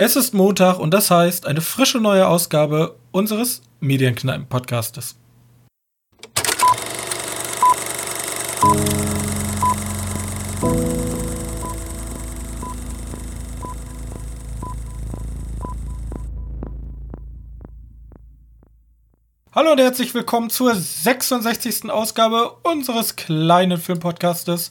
Es ist Montag und das heißt eine frische neue Ausgabe unseres Medienkneipen-Podcastes. Hallo und herzlich willkommen zur 66. Ausgabe unseres kleinen Filmpodcastes.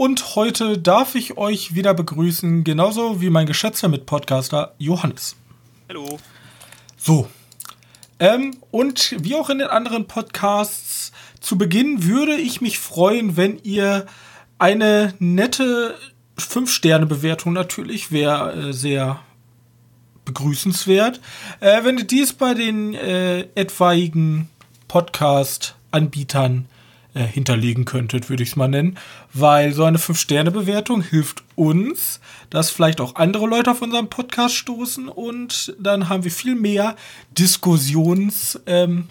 Und heute darf ich euch wieder begrüßen, genauso wie mein geschätzter Mitpodcaster Johannes. Hallo. So. Ähm, und wie auch in den anderen Podcasts, zu Beginn würde ich mich freuen, wenn ihr eine nette 5-Sterne-Bewertung natürlich wäre äh, sehr begrüßenswert. Äh, wenn ihr dies bei den äh, etwaigen Podcast-Anbietern äh, hinterlegen könntet, würde ich es mal nennen. Weil so eine 5-Sterne-Bewertung hilft uns, dass vielleicht auch andere Leute auf unseren Podcast stoßen und dann haben wir viel mehr Diskussions, ähm,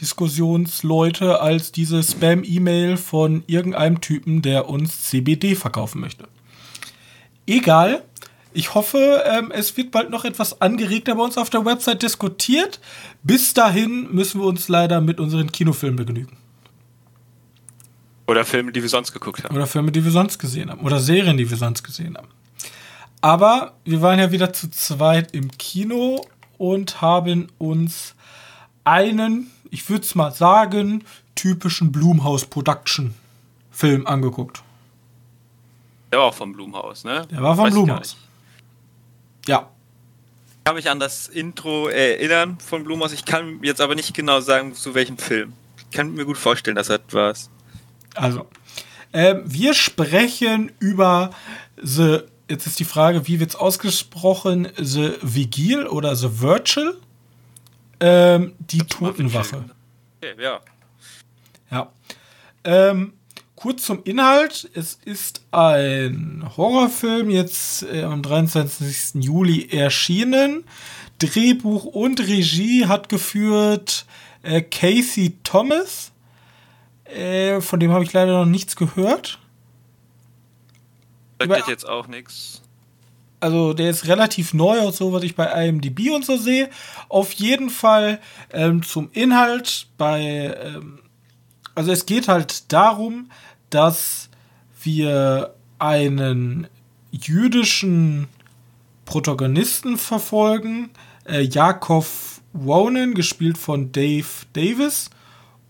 Diskussionsleute als diese Spam-E-Mail von irgendeinem Typen, der uns CBD verkaufen möchte. Egal. Ich hoffe, ähm, es wird bald noch etwas angeregter bei uns auf der Website diskutiert. Bis dahin müssen wir uns leider mit unseren Kinofilmen begnügen. Oder Filme, die wir sonst geguckt haben. Oder Filme, die wir sonst gesehen haben. Oder Serien, die wir sonst gesehen haben. Aber wir waren ja wieder zu zweit im Kino und haben uns einen, ich würde es mal sagen, typischen Blumhaus Production Film angeguckt. Der war auch vom Blumhaus, ne? Der war vom Blumhaus. Ja. Ich kann mich an das Intro erinnern von Blumhaus. Ich kann jetzt aber nicht genau sagen, zu welchem Film. Ich kann mir gut vorstellen, dass das war. Also, äh, wir sprechen über The, jetzt ist die Frage, wie wird es ausgesprochen? The Vigil oder The Virtual? Ähm, die Totenwache. Okay, ja. Ja. Ähm, kurz zum Inhalt. Es ist ein Horrorfilm, jetzt äh, am 23. Juli erschienen. Drehbuch und Regie hat geführt äh, Casey Thomas. Äh, von dem habe ich leider noch nichts gehört. Sagt Über, jetzt auch nichts. Also der ist relativ neu, auch so was ich bei IMDb und so sehe. Auf jeden Fall ähm, zum Inhalt bei, ähm, also es geht halt darum, dass wir einen jüdischen Protagonisten verfolgen, äh, Jakov Wonen, gespielt von Dave Davis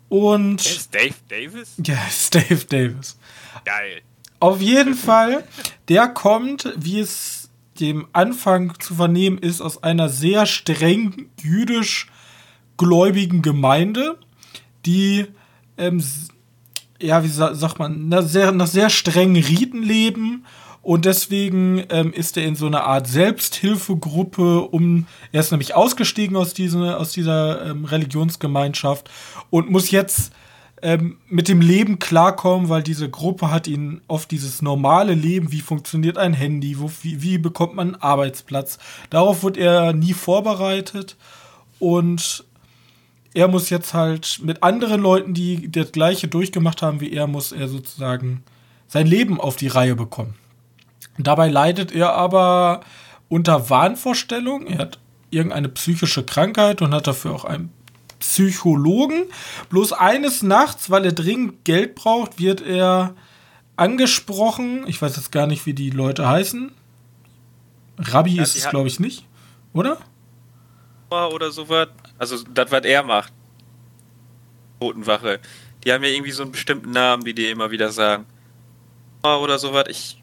und. Ist Dave Davis? Ja, ist Dave Davis. Geil. Auf jeden Fall, der kommt, wie es dem Anfang zu vernehmen ist, aus einer sehr streng jüdisch gläubigen Gemeinde, die, ähm, ja, wie sagt man, nach sehr, nach sehr strengen Riten leben und deswegen ähm, ist er in so einer Art Selbsthilfegruppe, um er ist nämlich ausgestiegen aus, diese, aus dieser ähm, Religionsgemeinschaft und muss jetzt ähm, mit dem Leben klarkommen, weil diese Gruppe hat ihn auf dieses normale Leben, wie funktioniert ein Handy, wo, wie, wie bekommt man einen Arbeitsplatz, darauf wird er nie vorbereitet und er muss jetzt halt mit anderen Leuten, die das gleiche durchgemacht haben wie er, muss er sozusagen sein Leben auf die Reihe bekommen. Dabei leidet er aber unter Wahnvorstellung. Er hat irgendeine psychische Krankheit und hat dafür auch einen Psychologen. Bloß eines Nachts, weil er dringend Geld braucht, wird er angesprochen. Ich weiß jetzt gar nicht, wie die Leute heißen. Rabbi ja, ist es, glaube ich, nicht. Oder? Oder sowas. Also, das, was er macht. Totenwache. Die haben ja irgendwie so einen bestimmten Namen, die die immer wieder sagen. Oder sowas. Ich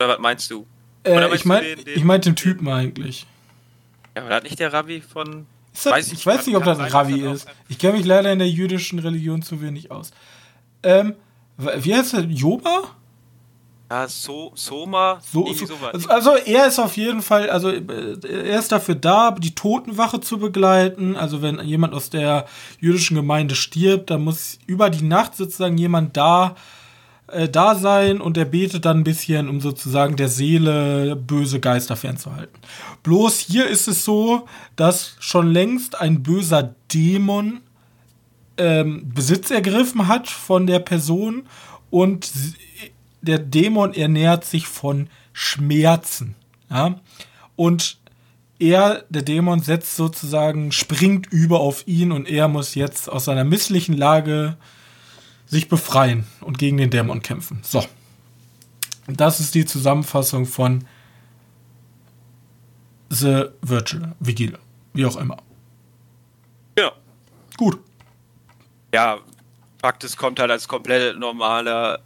oder was meinst du? Äh, meinst ich meine ich mein den Typen eigentlich. Ja, aber hat nicht der Rabbi von. Das, weiß ich, weiß nicht, ob das ein Rabbi ist. Ich kenne mich leider in der jüdischen Religion zu wenig aus. Ähm, wie heißt der? Joba? Ja, so, Soma. So, so, also, also er ist auf jeden Fall, also er ist dafür da, die Totenwache zu begleiten. Also wenn jemand aus der jüdischen Gemeinde stirbt, dann muss über die Nacht sozusagen jemand da äh, da sein und er betet dann ein bisschen, um sozusagen der Seele böse Geister fernzuhalten. Bloß hier ist es so, dass schon längst ein böser Dämon ähm, Besitz ergriffen hat von der Person und der Dämon ernährt sich von Schmerzen. Ja? und er, der Dämon, setzt sozusagen, springt über auf ihn und er muss jetzt aus seiner misslichen Lage sich befreien und gegen den Dämon kämpfen. So. Das ist die Zusammenfassung von The Virgil, Vigil, wie auch immer. Ja. Gut. Ja, Fakt ist, kommt halt als komplett normaler,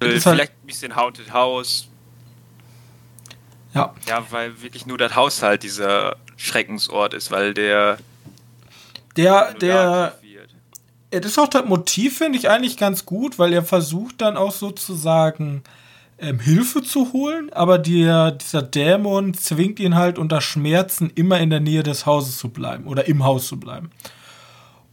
äh, halt- vielleicht ein bisschen Haunted House. Ja. Ja, weil wirklich nur das Haus halt dieser Schreckensort ist, weil der Der, der, das ist auch das Motiv, finde ich eigentlich ganz gut, weil er versucht dann auch sozusagen ähm, Hilfe zu holen, aber der, dieser Dämon zwingt ihn halt unter Schmerzen immer in der Nähe des Hauses zu bleiben oder im Haus zu bleiben.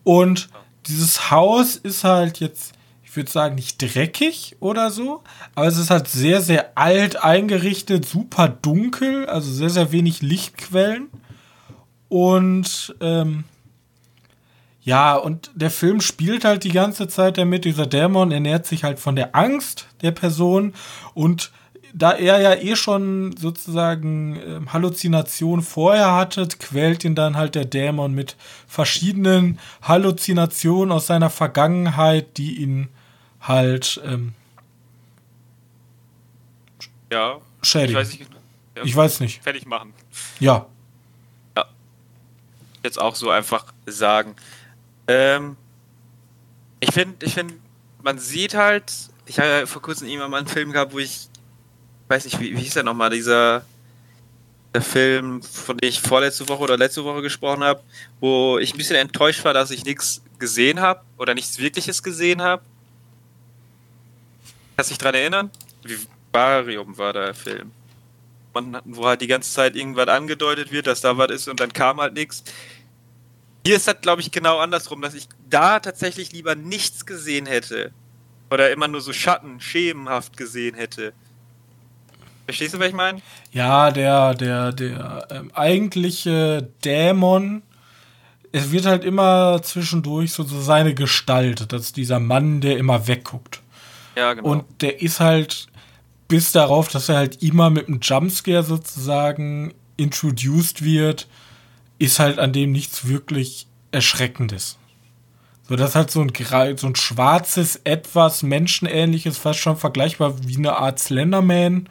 Und dieses Haus ist halt jetzt, ich würde sagen, nicht dreckig oder so, aber es ist halt sehr, sehr alt eingerichtet, super dunkel, also sehr, sehr wenig Lichtquellen. Und ähm, ja, und der Film spielt halt die ganze Zeit damit. Dieser Dämon ernährt sich halt von der Angst der Person. Und da er ja eh schon sozusagen ähm, Halluzinationen vorher hatte, quält ihn dann halt der Dämon mit verschiedenen Halluzinationen aus seiner Vergangenheit, die ihn halt ähm, Ja. schädigen. Ich weiß nicht. Ja, Ich weiß nicht. Fertig machen. Ja. Jetzt auch so einfach sagen. Ähm, ich finde, ich finde, man sieht halt, ich habe ja vor kurzem immer mal einen Film gehabt, wo ich, weiß nicht, wie, wie hieß der nochmal, dieser der Film, von dem ich vorletzte Woche oder letzte Woche gesprochen habe, wo ich ein bisschen enttäuscht war, dass ich nichts gesehen habe oder nichts Wirkliches gesehen habe. Kannst du dich dran erinnern? Vivarium war der Film. Man, wo halt die ganze Zeit irgendwas angedeutet wird, dass da was ist und dann kam halt nichts. Hier ist das, glaube ich, genau andersrum, dass ich da tatsächlich lieber nichts gesehen hätte. Oder immer nur so Schatten, schemenhaft gesehen hätte. Verstehst du, was ich meine? Ja, der, der, der ähm, eigentliche Dämon, es wird halt immer zwischendurch so, so seine Gestalt. Das ist dieser Mann, der immer wegguckt. Ja, genau. Und der ist halt bis darauf, dass er halt immer mit einem Jumpscare sozusagen introduced wird, ist halt an dem nichts wirklich Erschreckendes. So, das ist halt so ein, so ein schwarzes, etwas menschenähnliches, fast schon vergleichbar wie eine Art Slenderman,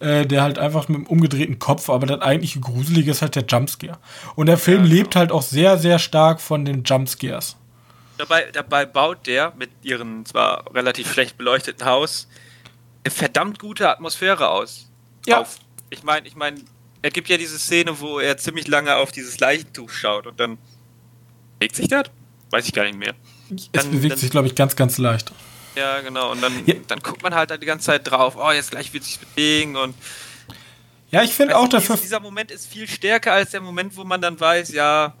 äh, der halt einfach mit einem umgedrehten Kopf, aber das eigentliche Gruselige ist halt der Jumpscare. Und der Film Ja, genau. lebt halt auch sehr, sehr stark von den Jumpscares. Dabei, dabei baut der mit ihrem zwar relativ schlecht beleuchteten Haus eine verdammt gute Atmosphäre aus. Ja. Auf. Ich meine, ich meine, er gibt ja diese Szene, wo er ziemlich lange auf dieses Leichentuch schaut und dann bewegt sich das? Weiß ich gar nicht mehr. Es Dann- bewegt dann- sich, glaube ich, ganz, ganz leicht. Ja, genau. Und dann, Ja. dann guckt man halt die ganze Zeit drauf, oh, jetzt gleich wird sich bewegen und Ja, ich finde auch dafür. dies- dieser Moment ist viel stärker als der Moment, wo man dann weiß, ja,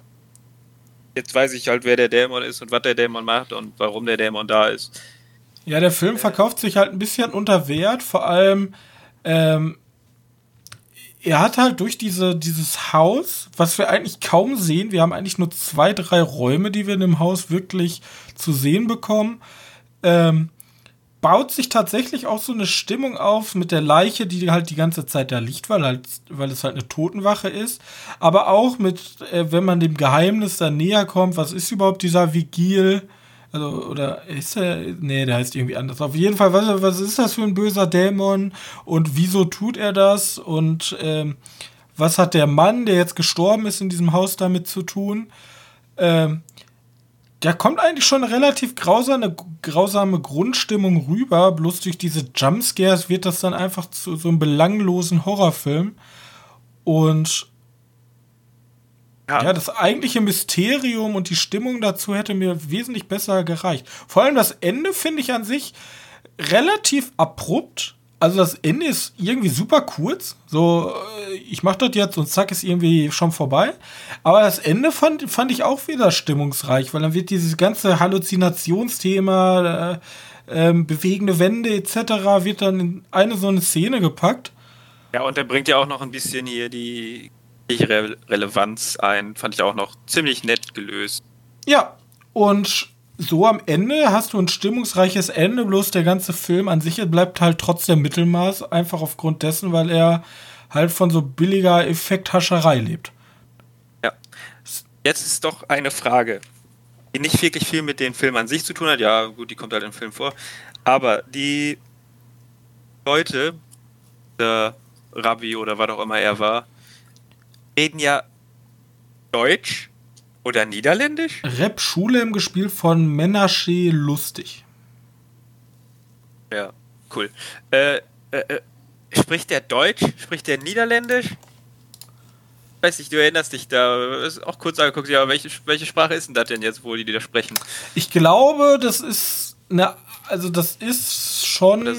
jetzt weiß ich halt, wer der Dämon ist und was der Dämon macht und warum der Dämon da ist. Ja, der Film verkauft sich halt ein bisschen unter Wert, vor allem ähm, er hat halt durch diese, dieses Haus, was wir eigentlich kaum sehen, wir haben eigentlich nur zwei, drei Räume, die wir in dem Haus wirklich zu sehen bekommen, ähm, baut sich tatsächlich auch so eine Stimmung auf mit der Leiche, die halt die ganze Zeit da liegt, weil, halt, weil es halt eine Totenwache ist. Aber auch mit, äh, wenn man dem Geheimnis da näher kommt, was ist überhaupt dieser Vigil? Also, oder ist er. Nee, der heißt irgendwie anders. Auf jeden Fall, was, was ist das für ein böser Dämon? Und wieso tut er das? Und ähm, was hat der Mann, der jetzt gestorben ist, in diesem Haus damit zu tun? Ähm, da kommt eigentlich schon eine relativ grausame, grausame Grundstimmung rüber. Bloß durch diese Jumpscares wird das dann einfach zu so einem belanglosen Horrorfilm. Und ja, das eigentliche Mysterium und die Stimmung dazu hätte mir wesentlich besser gereicht. Vor allem das Ende finde ich an sich relativ abrupt. Also das Ende ist irgendwie super kurz. So, äh, ich mache das jetzt und zack, ist irgendwie schon vorbei. Aber das Ende fand, fand ich auch wieder stimmungsreich, weil dann wird dieses ganze Halluzinationsthema, äh, ähm, bewegende Wände etc. wird dann in eine so eine Szene gepackt. Ja, und er bringt ja auch noch ein bisschen hier die Re Relevanz ein. Fand ich auch noch ziemlich nett gelöst. Ja, und so am Ende hast du ein stimmungsreiches Ende, bloß der ganze Film an sich bleibt halt trotzdem Mittelmaß, einfach aufgrund dessen, weil er halt von so billiger Effekthascherei lebt. Ja. Jetzt ist doch eine Frage, die nicht wirklich viel mit dem Film an sich zu tun hat. Ja, gut, die kommt halt im Film vor. Aber die Leute, der Rabbi oder was auch immer er war, reden ja Deutsch oder Niederländisch? Rap Schulem gespielt von Menashe Lustig. Ja, cool. Äh, äh, äh, spricht der Deutsch? Spricht der Niederländisch? Weiß nicht, du erinnerst dich da. Ist auch kurz angeguckt, ja, welche, welche Sprache ist denn das denn jetzt, wo die, die da sprechen? Ich glaube, das ist eine, also das ist schon das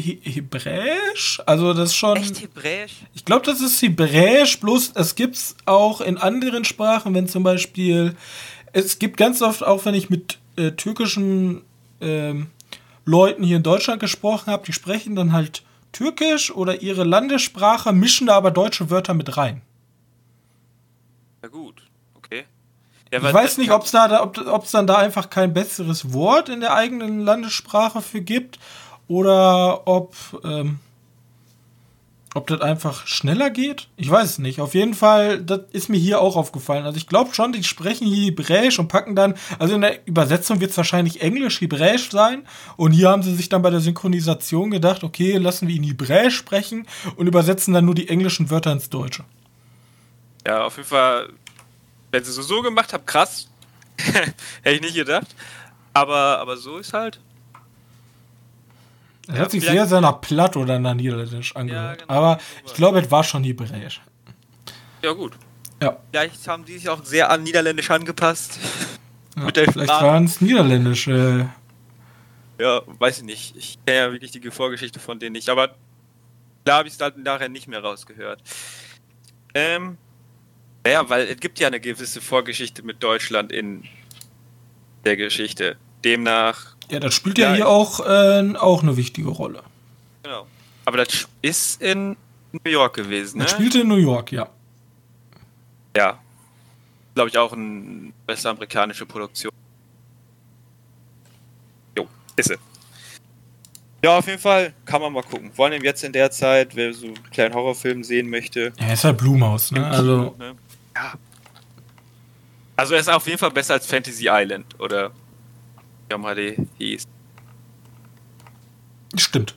He Hebräisch. Also das ist schon. Echt Hebräisch? Ich glaube, das ist Hebräisch, bloß es gibt es auch in anderen Sprachen, wenn zum Beispiel. Es gibt ganz oft, auch wenn ich mit äh, türkischen ähm, Leuten hier in Deutschland gesprochen habe, die sprechen dann halt Türkisch oder ihre Landessprache, mischen da aber deutsche Wörter mit rein. Na gut, okay. Ja, ich weiß nicht, ob's da, ob es dann da einfach kein besseres Wort in der eigenen Landessprache für gibt oder ob, ähm, ob das einfach schneller geht. Ich weiß es nicht. Auf jeden Fall, das ist mir hier auch aufgefallen. Also ich glaube schon, die sprechen hier Hebräisch und packen dann, also in der Übersetzung wird es wahrscheinlich Englisch, Hebräisch sein. Und hier haben sie sich dann bei der Synchronisation gedacht, okay, lassen wir ihn Hebräisch sprechen und übersetzen dann nur die englischen Wörter ins Deutsche. Ja, auf jeden Fall, wenn sie so so gemacht haben, krass. Hätte ich nicht gedacht. Aber, aber so ist halt. Er ja, hat sich sehr seiner Platt oder nach Niederländisch angehört. Ja, genau. Aber ich glaube, es war schon Hebräisch. Ja, gut. Ja. Vielleicht haben die sich auch sehr an Niederländisch angepasst. Ja, vielleicht waren es Niederländische. Ja, weiß ich nicht. Ich kenne ja wirklich die Vorgeschichte von denen nicht. Aber da habe ich es dann nachher nicht mehr rausgehört. Ähm, ja, weil es gibt ja eine gewisse Vorgeschichte mit Deutschland in der Geschichte. Demnach ja, das spielt ja, ja hier auch, äh, auch eine wichtige Rolle. Genau. Aber das ist in New York gewesen, ne? Das spielte in New York, ja. Ja. Glaube ich auch eine westamerikanische Produktion. Jo, ist sie. Ja, auf jeden Fall kann man mal gucken. Vor allem jetzt in der Zeit, wer so einen kleinen Horrorfilm sehen möchte. Ja, ist halt Blumhaus, ne? Also. Ne? Ja. Also er ist auf jeden Fall besser als Fantasy Island, oder Yamade hieß. Stimmt.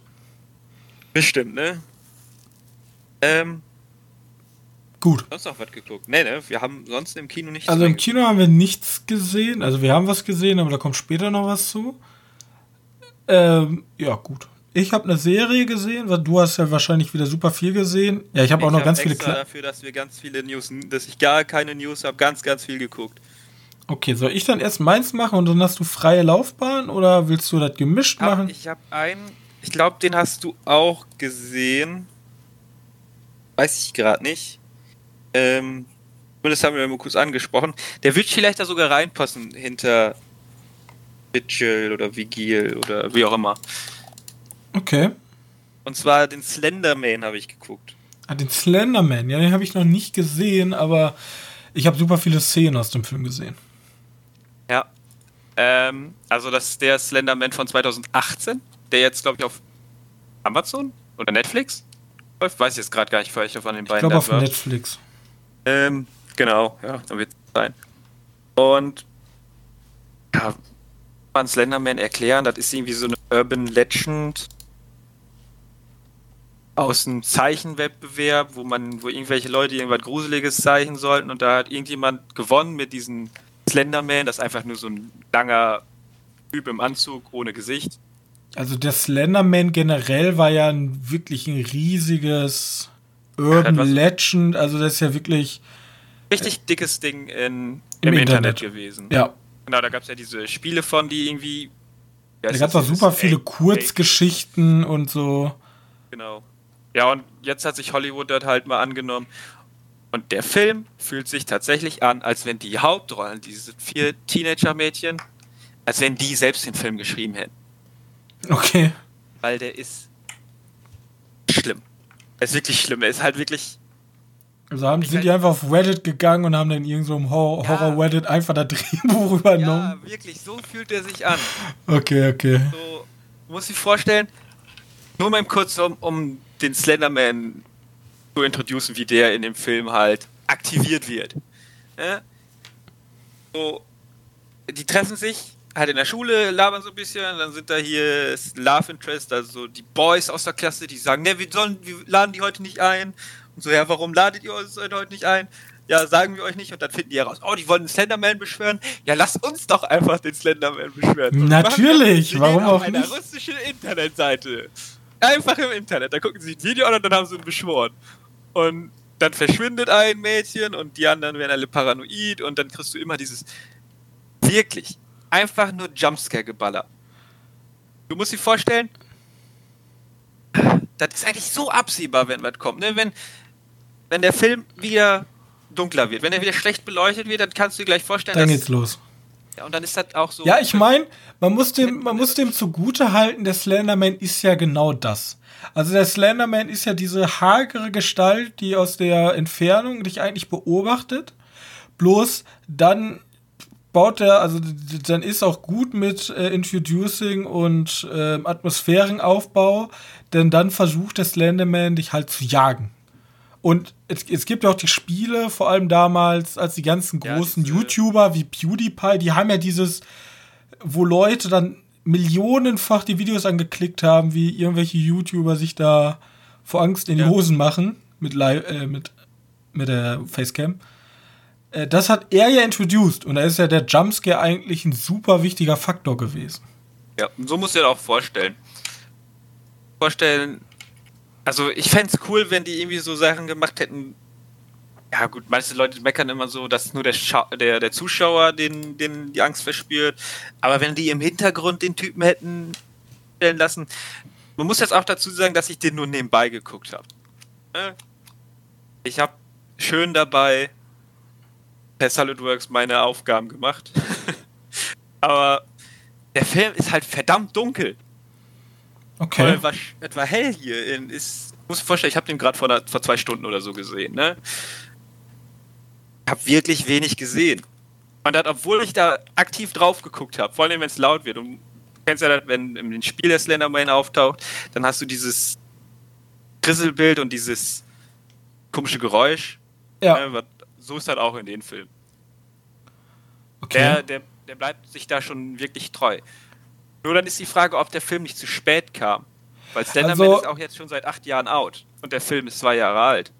Bestimmt, ne? Ähm. Gut. Sonst noch was geguckt? Ne, ne? Wir haben sonst im Kino nichts Also im Kino haben wir nichts gesehen. Also wir haben was gesehen, aber da kommt später noch was zu. Ähm, ja, gut. Ich habe eine Serie gesehen, weil du hast ja wahrscheinlich wieder super viel gesehen. Ja, ich habe auch noch hab ganz viele Kle dafür, dass wir ganz viele News, dass ich gar keine News habe, ganz, ganz viel geguckt. Okay, soll ich dann erst meins machen und dann hast du freie Laufbahn oder willst du das gemischt hab, machen? Ich habe einen, ich glaube, den hast du auch gesehen. Weiß ich gerade nicht. Ähm, das haben wir mal kurz angesprochen. Der wird vielleicht da sogar reinpassen hinter Vigil oder Vigil oder wie auch immer. Okay. Und zwar den Slenderman habe ich geguckt. Ah, den Slenderman, ja, den habe ich noch nicht gesehen, aber ich habe super viele Szenen aus dem Film gesehen. Ja. Ähm, also das ist der Slenderman von 2018, der jetzt, glaube ich, auf Amazon oder Netflix läuft. Weiß ich jetzt gerade gar nicht, welcher von den beiden. Ich glaube auf war. Netflix. Ähm, genau, ja, dann wird es sein. Und ja, man Slenderman erklären, das ist irgendwie so eine Urban Legend aus einem Zeichenwettbewerb, wo man, wo irgendwelche Leute irgendwas Gruseliges zeichnen sollten und da hat irgendjemand gewonnen mit diesen Slenderman, das ist einfach nur so ein langer Typ im Anzug ohne Gesicht. Also der Slenderman generell war ja ein, wirklich ein riesiges Urban Legend, also das ist ja wirklich richtig dickes Ding in, im, im Internet. Internet. gewesen. Ja. Genau, da gab es ja diese Spiele von, die irgendwie. Ja, da gab es auch super viele Kurzgeschichten und so. Genau. Ja, und jetzt hat sich Hollywood dort halt mal angenommen und der Film fühlt sich tatsächlich an, als wenn die Hauptrollen, diese vier Teenager-Mädchen, als wenn die selbst den Film geschrieben hätten. Okay. Weil der ist schlimm. Er ist wirklich schlimm. Er ist halt wirklich. Also haben, sind die einfach auf Reddit gegangen und haben dann irgend so im Horror, ja. Horror Reddit einfach da Drehbuch übernommen. Ja, wirklich, so fühlt er sich an. Okay, okay. So, muss ich vorstellen, nur mal kurz um, um den Slenderman zu introducen, wie der in dem Film halt aktiviert wird. Ja? So, die treffen sich halt in der Schule, labern so ein bisschen, dann sind da hier Love Interest, also die Boys aus der Klasse, die sagen, ne, wir sollen, wir laden die heute nicht ein. Und so, ja, warum ladet ihr uns heute nicht ein? Ja, sagen wir euch nicht. Und dann finden die heraus, oh, die wollen den Slenderman beschwören. Ja, lasst uns doch einfach den Slenderman beschwören. Und Natürlich, warum auch nicht? Auf einer russischen Internetseite. Einfach im Internet. Da gucken sie ein Video an und dann haben sie ihn beschworen. Und dann verschwindet ein Mädchen und die anderen werden alle paranoid und dann kriegst du immer dieses wirklich einfach nur Jumpscare-Geballer. Du musst dir vorstellen, das ist eigentlich so absehbar, wenn was kommt. Ne? Wenn, wenn der Film wieder dunkler wird, wenn er wieder schlecht beleuchtet wird, dann kannst du dir gleich vorstellen, dann geht's los. Ja, und dann ist das auch so. Ja, ich meine, man muss dem, man muss dem zugute halten, der Slenderman ist ja genau das. Also der Slenderman ist ja diese hagere Gestalt, die aus der Entfernung dich eigentlich beobachtet. Bloß dann baut er, also dann ist auch gut mit äh, Introducing und äh, Atmosphärenaufbau, denn dann versucht der Slenderman dich halt zu jagen. Und es, es gibt ja auch die Spiele, vor allem damals, als die ganzen großen ja, YouTuber wie PewDiePie, die haben ja dieses, wo Leute dann millionenfach die Videos angeklickt haben, wie irgendwelche YouTuber sich da vor Angst in die ja. Hosen machen mit, äh, mit, mit der Facecam. Äh, das hat er ja introduced und da ist ja der Jumpscare eigentlich ein super wichtiger Faktor gewesen. Ja, so musst du dir auch vorstellen. Vorstellen, also ich fände es cool, wenn die irgendwie so Sachen gemacht hätten. Ja gut, manche Leute meckern immer so, dass nur der, Scha der, der Zuschauer den, den die Angst verspürt. Aber wenn die im Hintergrund den Typen hätten stellen lassen. Man muss jetzt auch dazu sagen, dass ich den nur nebenbei geguckt habe. Ne? Ich habe schön dabei per SolidWorks meine Aufgaben gemacht. Aber der Film ist halt verdammt dunkel. Okay. Es war, es war hell hier. In, ist, muss ich vorstellen, ich habe den gerade vor, vor zwei Stunden oder so gesehen. Ne? Ich habe wirklich wenig gesehen. Und das, obwohl ich da aktiv drauf geguckt habe, vor allem wenn es laut wird. Und du kennst ja das, wenn im Spiel der Slenderman auftaucht, dann hast du dieses Grisselbild und dieses komische Geräusch. Ja. Ne, so ist das auch in den Filmen. Okay. Der, der, der bleibt sich da schon wirklich treu. Nur dann ist die Frage, ob der Film nicht zu spät kam. Weil Slenderman also, ist auch jetzt schon seit acht Jahren out. Und der Film ist zwei Jahre alt.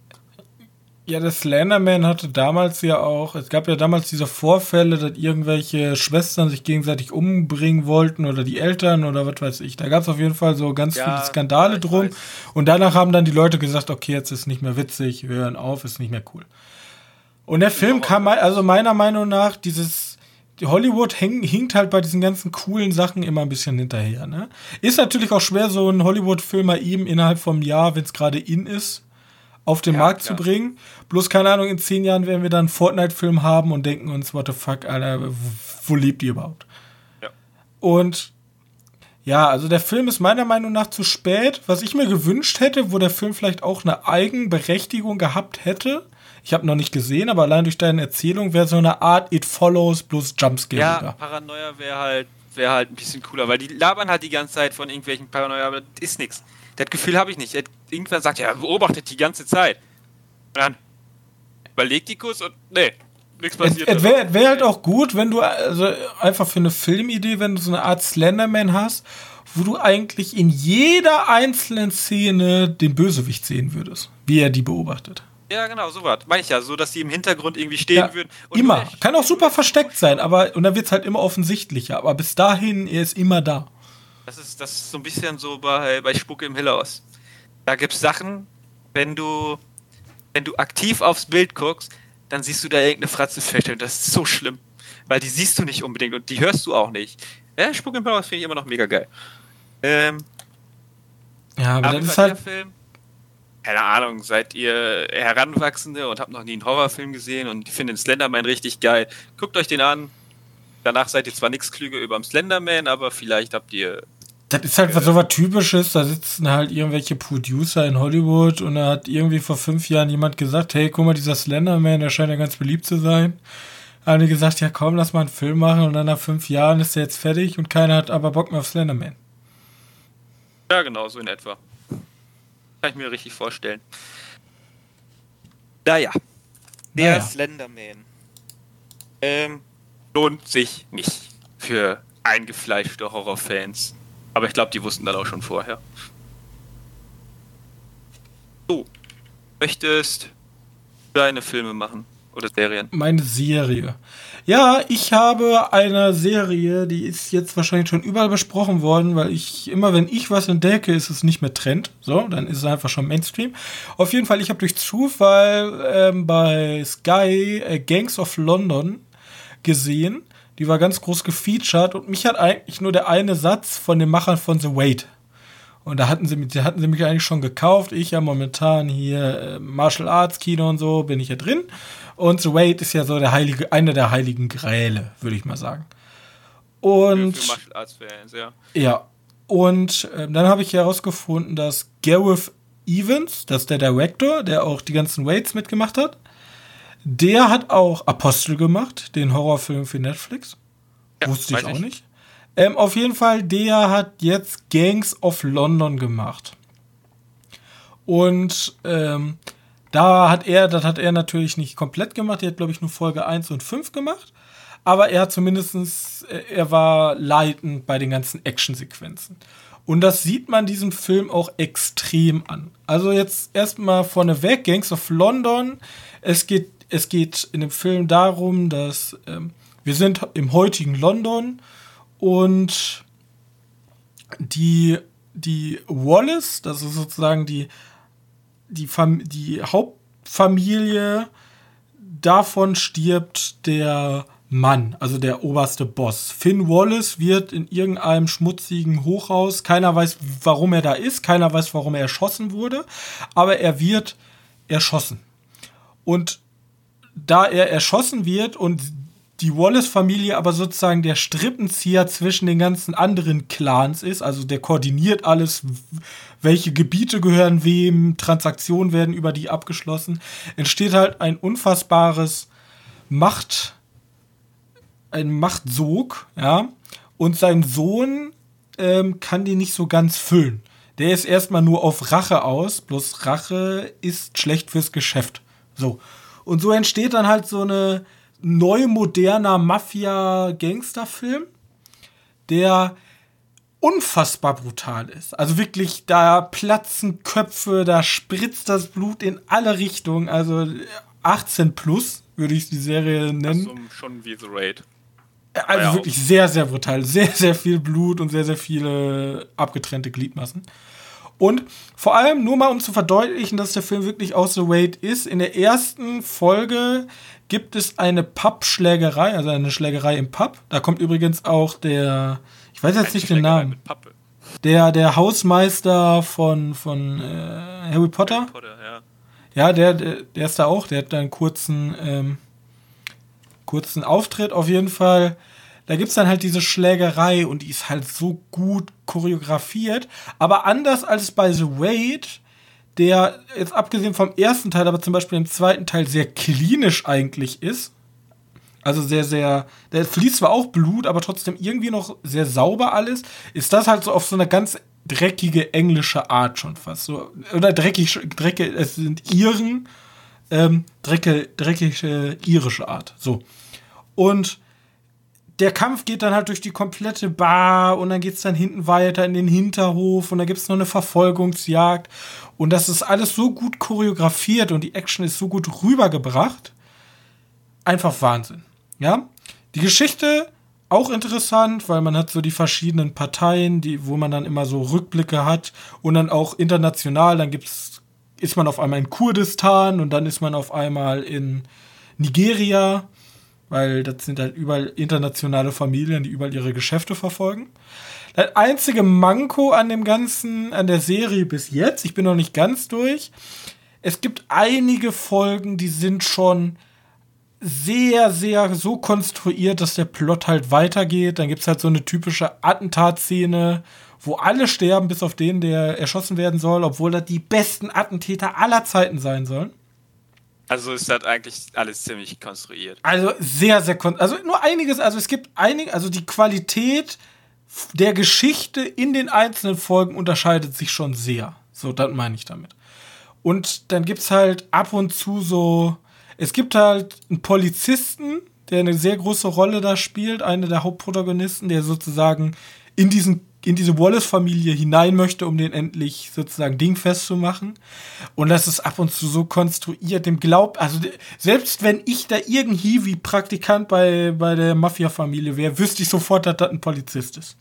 Ja, der Slenderman hatte damals ja auch, es gab ja damals diese Vorfälle, dass irgendwelche Schwestern sich gegenseitig umbringen wollten oder die Eltern oder was weiß ich. Da gab es auf jeden Fall so ganz ja, viele Skandale drum. Weiß. Und danach haben dann die Leute gesagt, okay, jetzt ist nicht mehr witzig, wir hören auf, ist nicht mehr cool. Und der Film kam, also meiner Meinung nach, dieses Hollywood häng, hinkt halt bei diesen ganzen coolen Sachen immer ein bisschen hinterher. Ne? Ist natürlich auch schwer, so einen Hollywood-Film mal eben innerhalb vom Jahr, wenn es gerade in ist, auf den ja, Markt klar. zu bringen. Bloß keine Ahnung, in zehn Jahren werden wir dann einen Fortnite-Film haben und denken uns, what the fuck, Alter, wo lebt ihr überhaupt? Ja. Und ja, also der Film ist meiner Meinung nach zu spät. Was ich mir gewünscht hätte, wo der Film vielleicht auch eine Eigenberechtigung gehabt hätte, ich habe noch nicht gesehen, aber allein durch deine Erzählung wäre so eine Art It Follows plus Jumpscare. Ja, wieder. Paranoia wäre halt, wär halt ein bisschen cooler, weil die labern halt die ganze Zeit von irgendwelchen Paranoia, aber das ist nichts. Das Gefühl habe ich nicht. Irgendwann sagt, ja, beobachtet die ganze Zeit. Und dann überlegt die kurz und nee, nichts passiert. Es wäre wär halt auch gut, wenn du also einfach für eine Filmidee, wenn du so eine Art Slenderman hast, wo du eigentlich in jeder einzelnen Szene den Bösewicht sehen würdest, wie er die beobachtet. Ja, genau, so was. Meine ich ja, so dass die im Hintergrund irgendwie stehen ja, würden. immer. Kann auch super versteckt sein, aber und dann wird es halt immer offensichtlicher. Aber bis dahin, er ist immer da. Das ist, das ist so ein bisschen so bei, bei Spucke im Hillhaus. Da gibt es Sachen, wenn du, wenn du aktiv aufs Bild guckst, dann siehst du da irgendeine Fratze fällt und das ist so schlimm. Weil die siehst du nicht unbedingt und die hörst du auch nicht. Ja, Spucke im Hillhaus finde ich immer noch mega geil. Ähm, ja, aber, aber das ist halt. Film, keine Ahnung, seid ihr Heranwachsende und habt noch nie einen Horrorfilm gesehen und findet Slenderman richtig geil, guckt euch den an. Danach seid ihr zwar nichts klüger über dem Slenderman, aber vielleicht habt ihr. Das ist halt äh, so was Typisches, da sitzen halt irgendwelche Producer in Hollywood und da hat irgendwie vor fünf Jahren jemand gesagt, hey, guck mal, dieser Slenderman, der scheint ja ganz beliebt zu sein. Haben die gesagt, ja komm, lass mal einen Film machen und dann nach fünf Jahren ist der jetzt fertig und keiner hat aber Bock mehr auf Slenderman. Ja, genau, so in etwa. Kann ich mir richtig vorstellen. Naja. Der Naja. Slenderman. Ähm, lohnt sich nicht für eingefleischte Horrorfans. Aber ich glaube, die wussten das auch schon vorher. Du möchtest deine Filme machen oder Serien. Meine Serie. Ja, ich habe eine Serie, die ist jetzt wahrscheinlich schon überall besprochen worden, weil ich immer, wenn ich was entdecke, ist es nicht mehr Trend. So, dann ist es einfach schon Mainstream. Auf jeden Fall, ich habe durch Zufall ähm, bei Sky äh, Gangs of London gesehen. Die war ganz groß gefeatured und mich hat eigentlich nur der eine Satz von den Machern von The Wait. Und da hatten sie, mich- da hatten sie mich eigentlich schon gekauft. Ich ja momentan hier äh, Martial Arts Kino und so bin ich ja drin. Und The Wait ist ja so der heilige, einer der heiligen Gräle, würde ich mal sagen. Und für Martial Arts Fans, ja. ja, und ähm, dann habe ich herausgefunden, dass Gareth Evans, das ist der Director, der auch die ganzen Waits mitgemacht hat, der hat auch Apostel gemacht, den Horrorfilm für Netflix. Ja, Wusste ich auch nicht. Ähm, auf jeden Fall, der hat jetzt Gangs of London gemacht. Und ähm, da hat er, das hat er natürlich nicht komplett gemacht. Er hat, glaube ich, nur Folge 1 und 5 gemacht. Aber er hat zumindestens, äh, er war leitend bei den ganzen Actionsequenzen. Und das sieht man diesem Film auch extrem an. Also jetzt erstmal vorneweg, Gangs of London. Es geht, es geht in dem Film darum, dass ähm, wir sind im heutigen London und die, die Wallace, das ist sozusagen die, die, die Hauptfamilie, davon stirbt der Mann, also der oberste Boss. Finn Wallace wird in irgendeinem schmutzigen Hochhaus, keiner weiß, warum er da ist, keiner weiß, warum er erschossen wurde, aber er wird erschossen. Und da er erschossen wird und die Wallace-Familie aber sozusagen der Strippenzieher zwischen den ganzen anderen Clans ist, also der koordiniert alles, welche Gebiete gehören wem, Transaktionen werden über die abgeschlossen, entsteht halt ein unfassbares Macht, ein Machtsog, ja, und sein Sohn ähm, kann die nicht so ganz füllen. Der ist erstmal nur auf Rache aus, bloß Rache ist schlecht fürs Geschäft. So. Und so entsteht dann halt so eine neu moderner Mafia-Gangster-Film, der unfassbar brutal ist. Also wirklich, da platzen Köpfe, da spritzt das Blut in alle Richtungen. Also 18 plus würde ich die Serie nennen. So, schon wie The Raid. Also Ja, wirklich sehr, sehr brutal. Sehr, sehr viel Blut und sehr, sehr viele abgetrennte Gliedmassen. Und vor allem, nur mal um zu verdeutlichen, dass der Film wirklich aus The Wait ist, in der ersten Folge gibt es eine Pub-Schlägerei, also eine Schlägerei im Pub. Da kommt übrigens auch der, ich weiß jetzt nicht den Namen, der, der Hausmeister von, von äh, Harry Potter. Potter, ja. Ja, der, der, der ist da auch. Der hat da einen kurzen, ähm, kurzen Auftritt auf jeden Fall. Da gibt's dann halt diese Schlägerei und die ist halt so gut choreografiert. Aber anders als bei The Wait, der jetzt abgesehen vom ersten Teil, aber zum Beispiel im zweiten Teil sehr klinisch eigentlich ist. Also sehr, sehr, der fließt zwar auch Blut, aber trotzdem irgendwie noch sehr sauber alles. Ist das halt so auf so eine ganz dreckige englische Art schon fast. So, oder dreckig, drecke, es sind Iren, ähm, drecke, dreckige irische Art. So. Und der Kampf geht dann halt durch die komplette Bar und dann geht's dann hinten weiter in den Hinterhof und dann gibt's noch eine Verfolgungsjagd. Und das ist alles so gut choreografiert und die Action ist so gut rübergebracht. Einfach Wahnsinn. Ja? Die Geschichte auch interessant, weil man hat so die verschiedenen Parteien, die, wo man dann immer so Rückblicke hat und dann auch international, dann gibt's, ist man auf einmal in Kurdistan und dann ist man auf einmal in Nigeria, weil das sind halt überall internationale Familien, die überall ihre Geschäfte verfolgen. Das einzige Manko an dem Ganzen, an der Serie bis jetzt, ich bin noch nicht ganz durch, es gibt einige Folgen, die sind schon sehr, sehr so konstruiert, dass der Plot halt weitergeht. Dann gibt es halt so eine typische Attentatszene, wo alle sterben, bis auf den, der erschossen werden soll, obwohl das die besten Attentäter aller Zeiten sein sollen. Also ist das eigentlich alles ziemlich konstruiert. Also sehr, sehr kon also nur einiges, also es gibt einige, also die Qualität der Geschichte in den einzelnen Folgen unterscheidet sich schon sehr. So, das meine ich damit. Und dann gibt's halt ab und zu so, es gibt halt einen Polizisten, der eine sehr große Rolle da spielt, einer der Hauptprotagonisten, der sozusagen in diesen in diese Wallace-Familie hinein möchte, um den endlich sozusagen dingfest zu machen. Und das ist ab und zu so konstruiert, dem glaubt, also selbst wenn ich da irgendwie wie Praktikant bei, bei der Mafia-Familie wäre, wüsste ich sofort, dass das ein Polizist ist.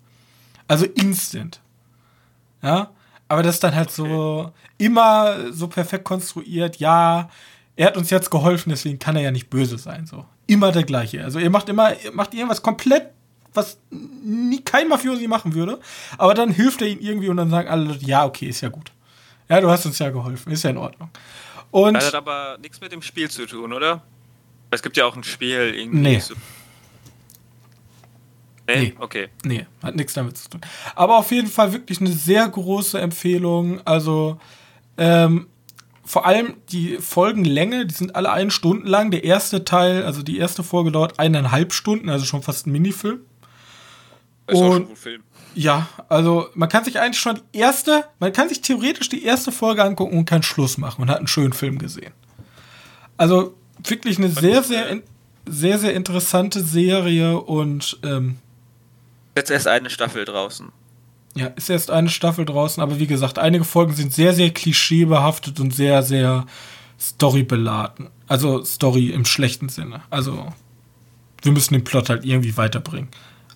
Also instant. Ja, aber das ist dann halt so immer so perfekt konstruiert, ja, er hat uns jetzt geholfen, deswegen kann er ja nicht böse sein, so. Immer der gleiche. Also ihr macht immer, ihr macht irgendwas komplett was nie kein Mafiosi machen würde. Aber dann hilft er ihm irgendwie und dann sagen alle, ja, okay, ist ja gut. Ja, du hast uns ja geholfen, ist ja in Ordnung. Und das hat aber nichts mit dem Spiel zu tun, oder? Es gibt ja auch ein Spiel irgendwie. Nee. So nee? nee, okay. Nee, hat nichts damit zu tun. Aber auf jeden Fall wirklich eine sehr große Empfehlung. Also, ähm, vor allem die Folgenlänge, die sind alle eine Stunde lang. Der erste Teil, also die erste Folge dauert eineinhalb Stunden, also schon fast ein Minifilm. Ist und, auch Film. Ja, also man kann sich eigentlich schon die erste, man kann sich theoretisch die erste Folge angucken und keinen Schluss machen und hat einen schönen Film gesehen. Also wirklich eine sehr, sehr, sehr, sehr interessante Serie und ähm, jetzt erst eine Staffel draußen. Ja, ist erst eine Staffel draußen, aber wie gesagt, einige Folgen sind sehr, sehr klischeebehaftet und sehr, sehr storybeladen. Also Story im schlechten Sinne. Also wir müssen den Plot halt irgendwie weiterbringen.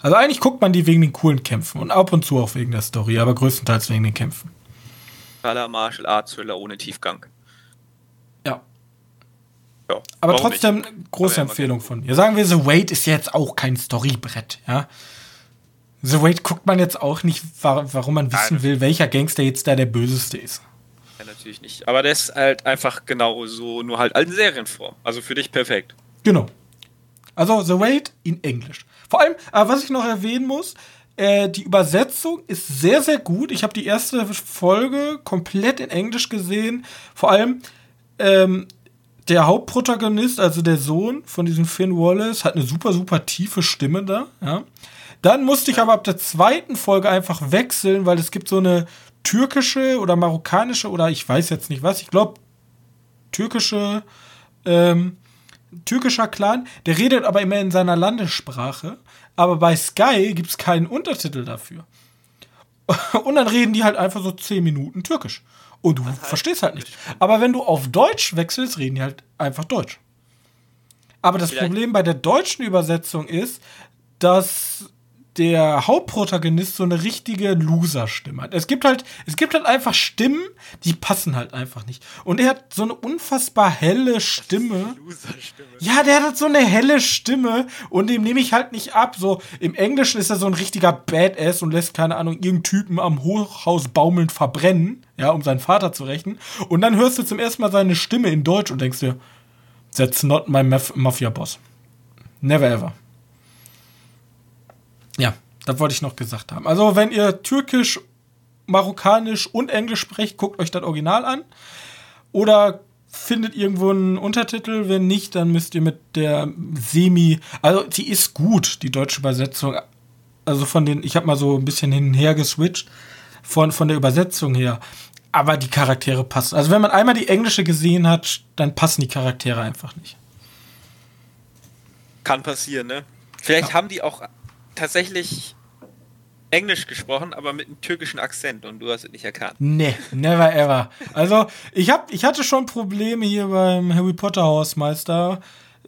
Also eigentlich guckt man die wegen den coolen Kämpfen und ab und zu auch wegen der Story, aber größtenteils wegen den Kämpfen. Totaler Martial Arts Thriller ohne Tiefgang. Ja. ja aber trotzdem nicht? große aber Empfehlung von mir. Sagen wir, The Wait ist jetzt auch kein Storybrett, ja. The Wait guckt man jetzt auch nicht, warum man wissen Nein. will, welcher Gangster jetzt da der böseste ist. Ja, natürlich nicht. Aber der ist halt einfach genau so, nur halt als Serienform. Also für dich perfekt. Genau. Also The Wait in Englisch. Vor allem, äh, was ich noch erwähnen muss, äh, die Übersetzung ist sehr, sehr gut. Ich habe die erste Folge komplett in Englisch gesehen. Vor allem ähm, der Hauptprotagonist, also der Sohn von diesem Finn Wallace, hat eine super, super tiefe Stimme da. Ja. Dann musste ich aber ab der zweiten Folge einfach wechseln, weil es gibt so eine türkische oder marokkanische oder ich weiß jetzt nicht was. Ich glaube türkische ähm, türkischer Clan, der redet aber immer in seiner Landessprache. Aber bei Sky gibt es keinen Untertitel dafür. Und dann reden die halt einfach so 10 Minuten Türkisch. Und du heißt verstehst halt nicht. Aber wenn du auf Deutsch wechselst, reden die halt einfach Deutsch. Aber das Vielleicht. Problem bei der deutschen Übersetzung ist, dass der Hauptprotagonist so eine richtige Loser-Stimme hat. Es gibt halt, es gibt halt einfach Stimmen, die passen halt einfach nicht. Und er hat so eine unfassbar helle Stimme. Ja, der hat halt so eine helle Stimme und dem nehme ich halt nicht ab. So im Englischen ist er so ein richtiger Badass und lässt keine Ahnung irgendeinen Typen am Hochhaus baumelnd verbrennen, ja, um seinen Vater zu rächen. Und dann hörst du zum ersten Mal seine Stimme in Deutsch und denkst dir, that's not my Mafia Boss. Never ever. Ja, das wollte ich noch gesagt haben. Also, wenn ihr Türkisch, Marokkanisch und Englisch sprecht, guckt euch das Original an. Oder findet irgendwo einen Untertitel. Wenn nicht, dann müsst ihr mit der Semi. Also, die ist gut, die deutsche Übersetzung. Also, von den. Ich habe mal so ein bisschen hin und her geswitcht. Von, von der Übersetzung her. Aber die Charaktere passen. Also, wenn man einmal die englische gesehen hat, dann passen die Charaktere einfach nicht. Kann passieren, ne? Vielleicht ja. haben die auch tatsächlich Englisch gesprochen, aber mit einem türkischen Akzent und du hast es nicht erkannt. Nee, never ever. Also, ich, hab, ich hatte schon Probleme hier beim Harry Potter Hausmeister,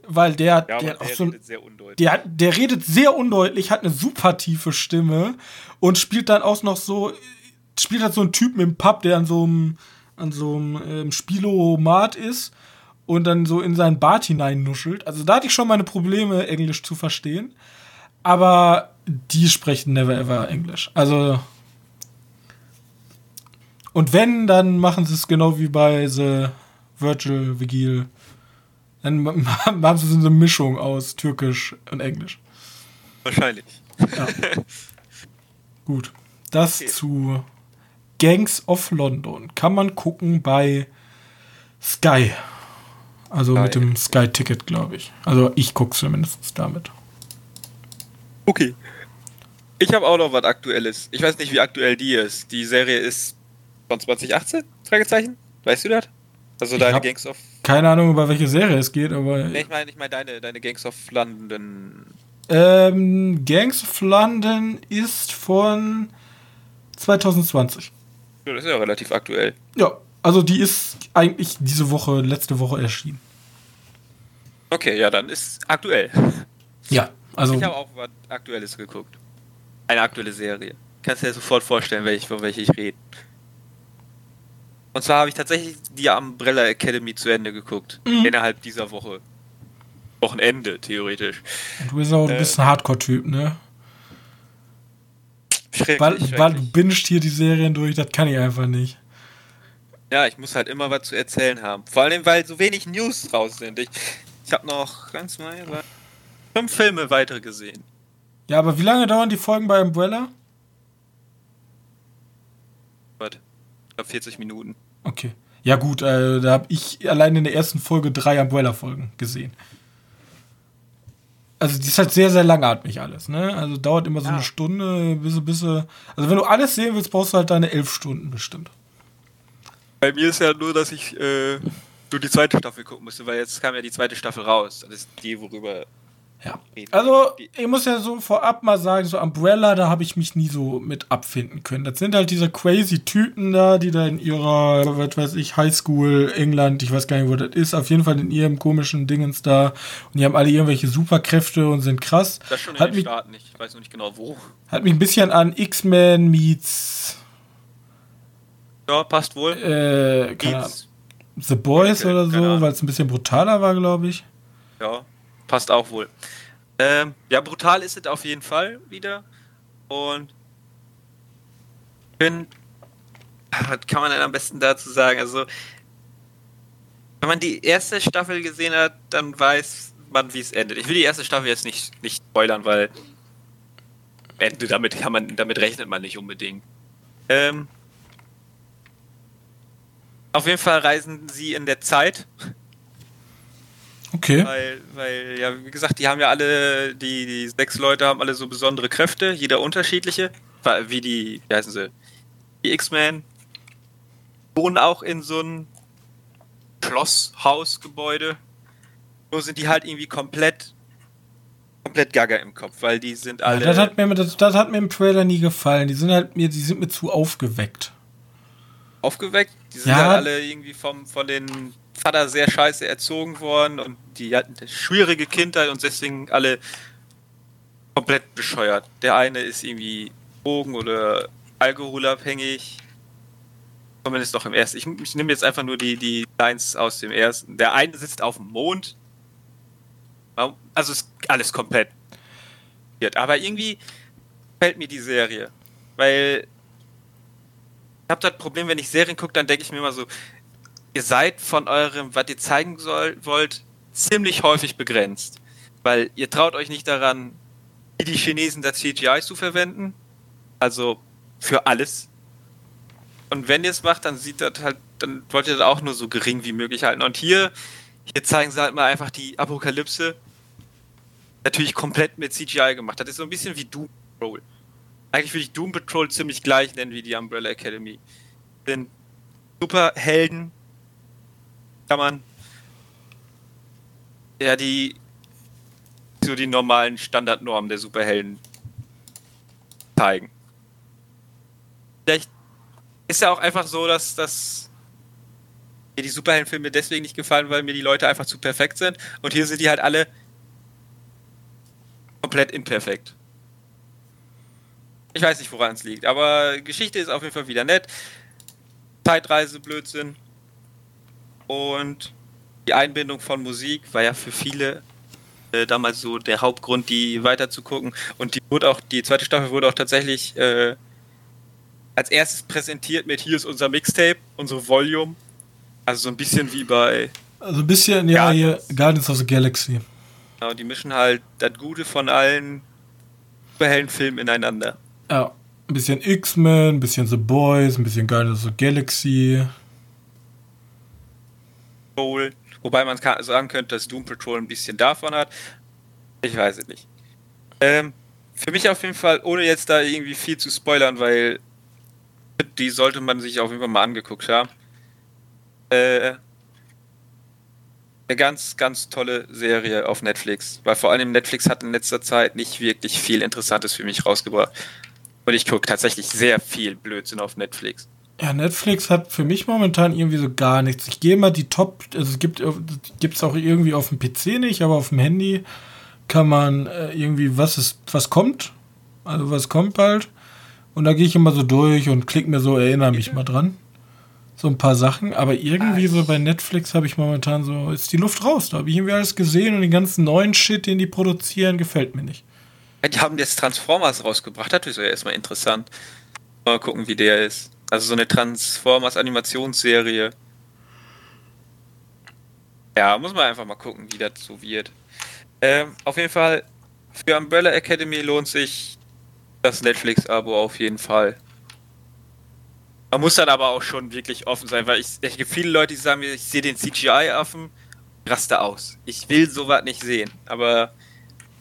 weil der, ja, der, der, so, redet sehr undeutlich. Der, der redet sehr undeutlich, hat eine super tiefe Stimme und spielt dann auch noch so, spielt halt so einen Typen im Pub, der an so einem, an so einem ähm, Spielomat ist und dann so in seinen Bart hineinnuschelt. Also da hatte ich schon meine Probleme, Englisch zu verstehen aber die sprechen never ever Englisch. Also. Und wenn, dann machen sie es genau wie bei The Virgil Vigil. Dann machen sie so eine Mischung aus Türkisch und Englisch. Wahrscheinlich. Ja. Gut. Das okay. zu Gangs of London. Kann man gucken bei Sky. Also Sky. mit dem Sky-Ticket, glaube ich. Also ich gucke zumindest damit. Okay. Ich habe auch noch was Aktuelles. Ich weiß nicht, wie aktuell die ist. Die Serie ist von 2018? Fragezeichen? Weißt du das? Also Ich deine Gangs of. Keine Ahnung, über welche Serie es geht, aber. Nee, ich meine, ich meine deine, deine Gangs of London. Ähm, Gangs of London ist von 2020. Ja, Das ist ja relativ aktuell. Ja, also die ist eigentlich diese Woche, letzte Woche erschienen. Okay, ja, dann ist aktuell. Ja, also. Ich habe auch was Aktuelles geguckt. Eine aktuelle Serie. Kannst dir sofort vorstellen, welch, von welcher ich rede. Und zwar habe ich tatsächlich die Umbrella Academy zu Ende geguckt. Mhm. Innerhalb dieser Woche. Wochenende, theoretisch. Du bist auch, äh, ein Hardcore-Typ, ne? Schrecklich, Weil, weil du schrecklich. bingst hier die Serien durch, das kann ich einfach nicht. Ja, ich muss halt immer was zu erzählen haben. Vor allem, weil so wenig News draus sind. Ich, ich habe noch ganz mal fünf Filme weitere gesehen. Ja, aber wie lange dauern die Folgen bei Umbrella? Warte, ich glaube 40 Minuten. Okay. Ja, gut, äh, da habe ich allein in der ersten Folge drei Umbrella-Folgen gesehen. Also, die ist halt sehr, sehr langatmig alles, ne? Also, dauert immer so Ja. eine Stunde, bis, bis. Also, wenn du alles sehen willst, brauchst du halt deine elf Stunden bestimmt. Bei mir ist ja nur, dass ich äh, nur die zweite Staffel gucken musste, weil jetzt kam ja die zweite Staffel raus. Das ist die, worüber. Ja. Also, ich muss ja so vorab mal sagen, so Umbrella, da habe ich mich nie so mit abfinden können. Das sind halt diese crazy Typen da, die da in ihrer, was weiß ich, Highschool, England, ich weiß gar nicht, wo das ist, auf jeden Fall in ihrem komischen Dingens da. Und die haben alle irgendwelche Superkräfte und sind krass. Das schon in Hat den mich, Staaten. Ich weiß noch nicht genau wo. hat mich ein bisschen an X-Men meets Ja, passt wohl. äh, keine Ahnung. The Boys Okay, oder so, weil es ein bisschen brutaler war, glaube ich. Ja, passt auch wohl. Ähm, ja, brutal ist es auf jeden Fall wieder. Und ich bin. Was kann man denn am besten dazu sagen? Also, wenn man die erste Staffel gesehen hat, dann weiß man, wie es endet. Ich will die erste Staffel jetzt nicht, nicht spoilern, weil Ende damit kann man, damit rechnet man nicht unbedingt. Ähm, auf jeden Fall reisen sie in der Zeit Okay. weil, weil, ja, wie gesagt, die haben ja alle, die, die sechs Leute haben alle so besondere Kräfte, jeder unterschiedliche. Wie die, wie heißen sie? Die X-Men wohnen auch in so einem Schlosshausgebäude. Nur sind die halt irgendwie komplett, komplett gaga im Kopf, weil die sind Ja, alle. das, hat mir, das, das hat mir im Trailer nie gefallen. Die sind halt mir, die sind mir zu aufgeweckt. aufgeweckt. Die sind Ja. halt alle irgendwie vom, von den Vater sehr scheiße erzogen worden und die hatten eine schwierige Kindheit und deswegen alle komplett bescheuert. Der eine ist irgendwie Drogen- oder alkoholabhängig. Zumindest noch im ersten. Ich, ich nehme jetzt einfach nur die, die Lines aus dem ersten. Der eine sitzt auf dem Mond. Also ist alles komplett. Aber irgendwie gefällt mir die Serie. Weil ich habe das Problem, wenn ich Serien gucke, dann denke ich mir immer so, ihr seid von eurem, was ihr zeigen soll, wollt, ziemlich häufig begrenzt. Weil ihr traut euch nicht daran, wie die Chinesen das CGI zu verwenden. Also für alles. Und wenn ihr es macht, dann sieht das halt, dann wollt ihr das auch nur so gering wie möglich halten. Und hier, hier zeigen sie halt mal einfach die Apokalypse. Natürlich komplett mit CGI gemacht. Das ist so ein bisschen wie Doom Patrol. Eigentlich würde ich Doom Patrol ziemlich gleich nennen wie die Umbrella Academy. Sind Superhelden, kann man ja die so die normalen Standardnormen der Superhelden zeigen. Vielleicht ist ja auch einfach so, dass, dass mir die Superheldenfilme deswegen nicht gefallen, weil mir die Leute einfach zu perfekt sind. Und hier sind die halt alle komplett imperfekt. Ich weiß nicht, woran es liegt, aber Geschichte ist auf jeden Fall wieder nett. Zeitreise, Blödsinn. Und die Einbindung von Musik war ja für viele äh, damals so der Hauptgrund, die weiter zu gucken. Und die wurde auch, die zweite Staffel wurde auch tatsächlich äh, als erstes präsentiert mit hier ist unser Mixtape, unsere Volume. Also so ein bisschen wie bei, Also ein bisschen, ja, hier Guardians. Guardians of the Galaxy. genau, die mischen halt das Gute von allen Superheldenfilmen ineinander. Ja. Ein bisschen X-Men, ein bisschen The Boys, ein bisschen Guardians of the Galaxy. Patrol, wobei man sagen könnte, dass Doom Patrol ein bisschen davon hat. Ich weiß es nicht. Ähm, für mich auf jeden Fall, ohne jetzt da irgendwie viel zu spoilern, weil die sollte man sich auf jeden Fall mal angeguckt haben. Äh, eine ganz, ganz tolle Serie auf Netflix. Weil vor allem Netflix hat in letzter Zeit nicht wirklich viel Interessantes für mich rausgebracht. Und ich gucke tatsächlich sehr viel Blödsinn auf Netflix. Ja, Netflix hat für mich momentan irgendwie so gar nichts. Ich gehe mal die Top, also es gibt es auch irgendwie auf dem PC nicht, aber auf dem Handy kann man äh, irgendwie, was ist, was kommt, also was kommt bald. Und da gehe ich immer so durch und klicke mir so, erinnere mich mal dran. So ein paar Sachen, aber irgendwie so bei Netflix habe ich momentan so, ist die Luft raus. Da habe ich irgendwie alles gesehen und den ganzen neuen Shit, den die produzieren, gefällt mir nicht. Die haben jetzt Transformers rausgebracht, das ist ja erstmal interessant. Mal gucken, wie der ist. Also so eine Transformers-Animationsserie. Ja, muss man einfach mal gucken, wie das so wird. Ähm, auf jeden Fall, für Umbrella Academy lohnt sich das Netflix-Abo auf jeden Fall. Man muss dann aber auch schon wirklich offen sein, weil ich, gibt viele Leute, die sagen mir, ich sehe den CGI-Affen, raste aus. Ich will sowas nicht sehen, aber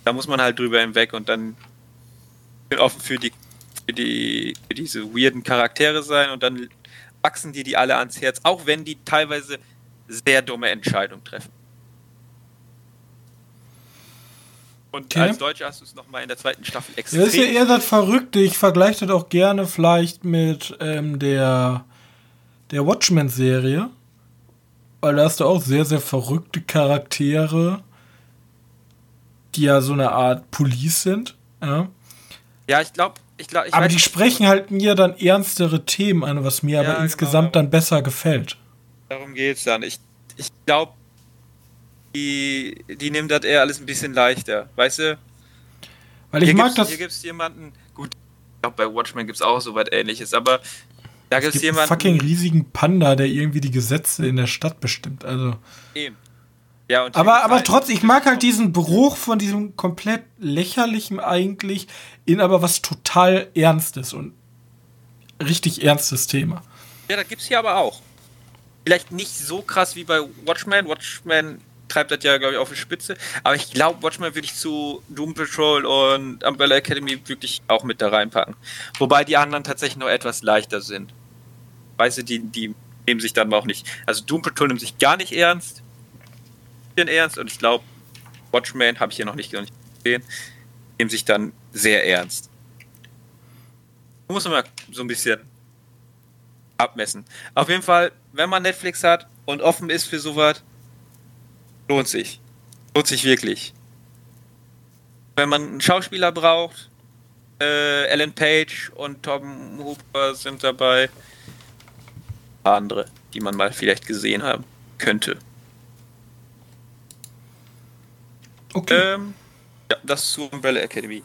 da muss man halt drüber hinweg und dann bin offen für die, für die für diese weirden Charaktere sein und dann wachsen die die alle ans Herz, auch wenn die teilweise sehr dumme Entscheidungen treffen. Und okay. als Deutscher hast du es nochmal in der zweiten Staffel extrem. Das ist ja eher das Verrückte. Ich vergleiche das auch gerne vielleicht mit ähm, der, der Watchmen-Serie. Weil da hast du auch sehr, sehr verrückte Charaktere, die ja so eine Art Police sind. Ja, ja ich glaube. Ich glaub, ich aber die sprechen halt mir dann ernstere Themen an, was mir ja, aber genau, insgesamt genau. dann besser gefällt. Darum geht es dann. Ich, ich glaube, die, die nehmen das eher alles ein bisschen leichter, weißt du? Weil ich hier mag das. Hier gibt es jemanden, gut, ich glaube bei Watchmen gibt es auch so was ähnliches, aber da gibt es jemanden. fucking riesigen Panda, der irgendwie die Gesetze in der Stadt bestimmt, also. Eben. Ja, aber, aber trotzdem, ich mag halt diesen Bruch von diesem komplett lächerlichen eigentlich in aber was total Ernstes und richtig ernstes Thema. Ja, das gibt's hier aber auch. Vielleicht nicht so krass wie bei Watchmen. Watchmen treibt das ja, glaube ich, auf die Spitze. Aber ich glaube, Watchmen würde ich zu Doom Patrol und Umbrella Academy wirklich auch mit da reinpacken. Wobei die anderen tatsächlich noch etwas leichter sind. Weißt du, die, die nehmen sich dann auch nicht. Also Doom Patrol nimmt sich gar nicht ernst. Ernst und ich glaube, Watchmen habe ich hier noch nicht, noch nicht gesehen, nehmen sich dann sehr ernst. Muss man mal so ein bisschen abmessen. Auf jeden Fall, wenn man Netflix hat und offen ist für sowas, Lohnt sich. Lohnt sich wirklich. Wenn man einen Schauspieler braucht, äh, Ellen Page und Tom Hooper sind dabei. Andere, die man mal vielleicht gesehen haben könnte. Okay. Ähm, ja, das zu Umbrella Academy.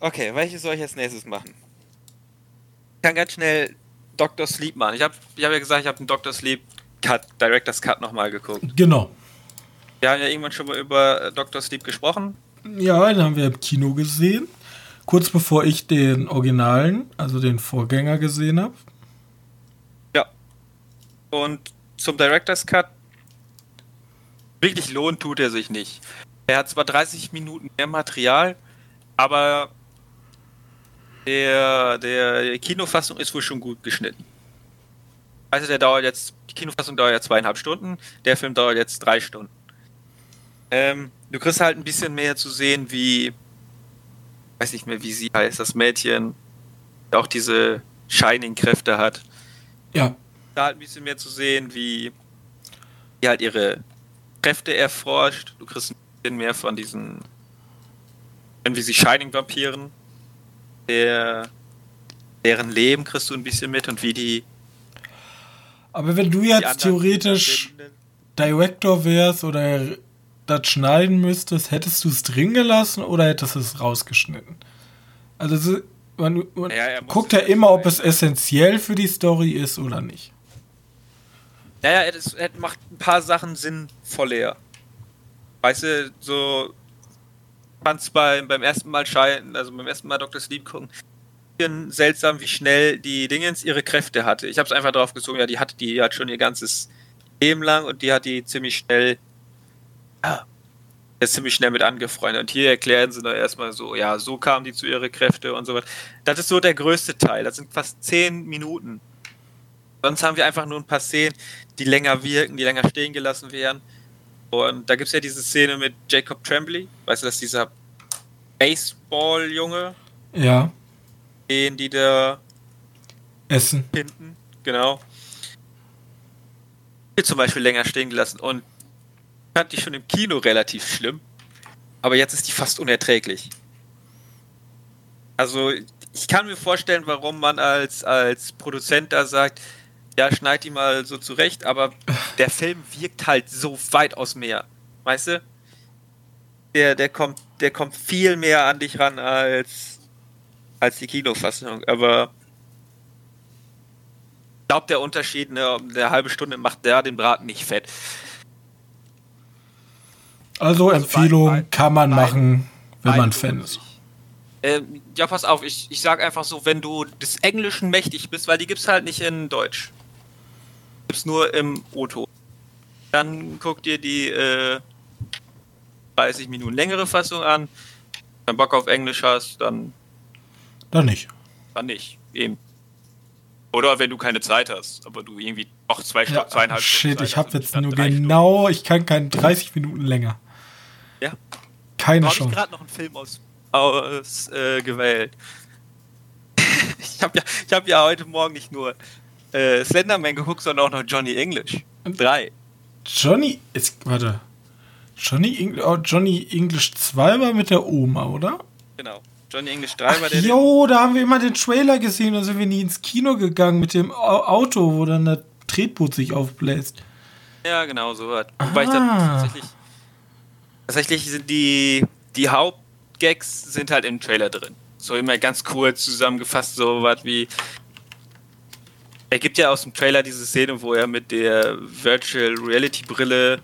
Okay, welches soll ich als nächstes machen? Ich kann ganz schnell Dr. Sleep machen. Ich habe ich hab ja gesagt, ich habe einen Dr. Sleep Cut, Director's Cut nochmal geguckt. Genau. Wir haben ja irgendwann schon mal über äh, Dr. Sleep gesprochen. Ja, den haben wir im Kino gesehen. Kurz bevor ich den Originalen, also den Vorgänger, gesehen habe. Ja. Und zum Director's Cut, wirklich lohnt tut er sich nicht. Er hat zwar 30 Minuten mehr Material, aber der, der Kinofassung ist wohl schon gut geschnitten. Also der dauert jetzt, die Kinofassung dauert ja zweieinhalb Stunden, der Film dauert jetzt drei Stunden. Ähm, du kriegst halt ein bisschen mehr zu sehen, wie, weiß nicht mehr, wie sie heißt, das Mädchen, auch diese Shining-Kräfte hat. Ja. Da halt ein bisschen mehr zu sehen, wie die halt ihre Kräfte erforscht. Du kriegst ein bisschen mehr von diesen, wie sie Shining-Vampiren, der, deren Leben kriegst du ein bisschen mit und wie die aber wenn du jetzt theoretisch Director wärst oder das schneiden müsstest, hättest du es drin gelassen oder hättest du es rausgeschnitten? Also man, man ja, guckt ja immer, ob es essentiell für die Story ist oder nicht. Naja, es, es macht ein paar Sachen sinnvoller. Weißt du, so es beim, beim ersten Mal scheinen, also beim ersten Mal Dr. Sleep gucken, seltsam, wie schnell die Dingens ihre Kräfte hatte. Ich habe es einfach drauf gezogen, ja, die hat die hat schon ihr ganzes Leben lang und die hat die ziemlich schnell ja, ist ziemlich schnell mit angefreundet. Und hier erklären sie da erstmal so, ja, so kamen die zu ihre Kräfte und so weiter. Das ist so der größte Teil. Das sind fast zehn Minuten. Sonst haben wir einfach nur ein paar Szenen, die länger wirken, die länger stehen gelassen werden. Und da gibt es ja diese Szene mit Jacob Tremblay. Weißt du, dass dieser Baseball-Junge, Ja. den die da Essen. hinten, genau, hier zum Beispiel länger stehen gelassen. Und fand ich schon im Kino relativ schlimm. Aber jetzt ist die fast unerträglich. Also, ich kann mir vorstellen, warum man als, als Produzent da sagt, ja, schneid die mal so zurecht, aber der Film wirkt halt so weitaus mehr. Weißt du? Der, der, kommt, der kommt viel mehr an dich ran als, als die Kinofassung. Aber ich glaube, der Unterschied, ne, eine halbe Stunde macht der den Braten nicht fett. Also, Also Empfehlung bei- bei- kann man bei- machen, wenn man Fan ist. Ähm, ja, pass auf, ich, ich sag einfach so, wenn du des Englischen mächtig bist, weil die gibt's halt nicht in Deutsch. Gibt's nur im O-Ton. Dann guck dir die äh, 30 Minuten längere Fassung an. Wenn du Bock auf Englisch hast, dann, Dann nicht. dann nicht. Eben. Oder wenn du keine Zeit hast, aber du irgendwie auch zwei Stunden, Ja, zweieinhalb shit, Stunden ich Zeit habe hast jetzt nur drei Stunden. genau, ich kann keine 30 Minuten länger. Ja. Keine Da habe ich Chance. gerade noch einen Film aus, aus äh, gewählt. ich habe ja, ich hab ja heute Morgen nicht nur äh, Slenderman geguckt, sondern auch noch Johnny English. Drei. Johnny, ist, warte. Johnny, Eng, oh, Johnny English 2 war mit der Oma, oder? Genau. Johnny English 3 war der. Jo, da haben wir immer den Trailer gesehen und sind wir nie ins Kino gegangen mit dem Au- Auto, wo dann der Tretboot sich aufbläst. Ja, genau, so was. Wobei ich dann Ah. tatsächlich. Tatsächlich sind die, die Hauptgags sind halt im Trailer drin. So immer ganz kurz zusammengefasst, so was wie. Er gibt ja aus dem Trailer diese Szene, wo er mit der Virtual Reality Brille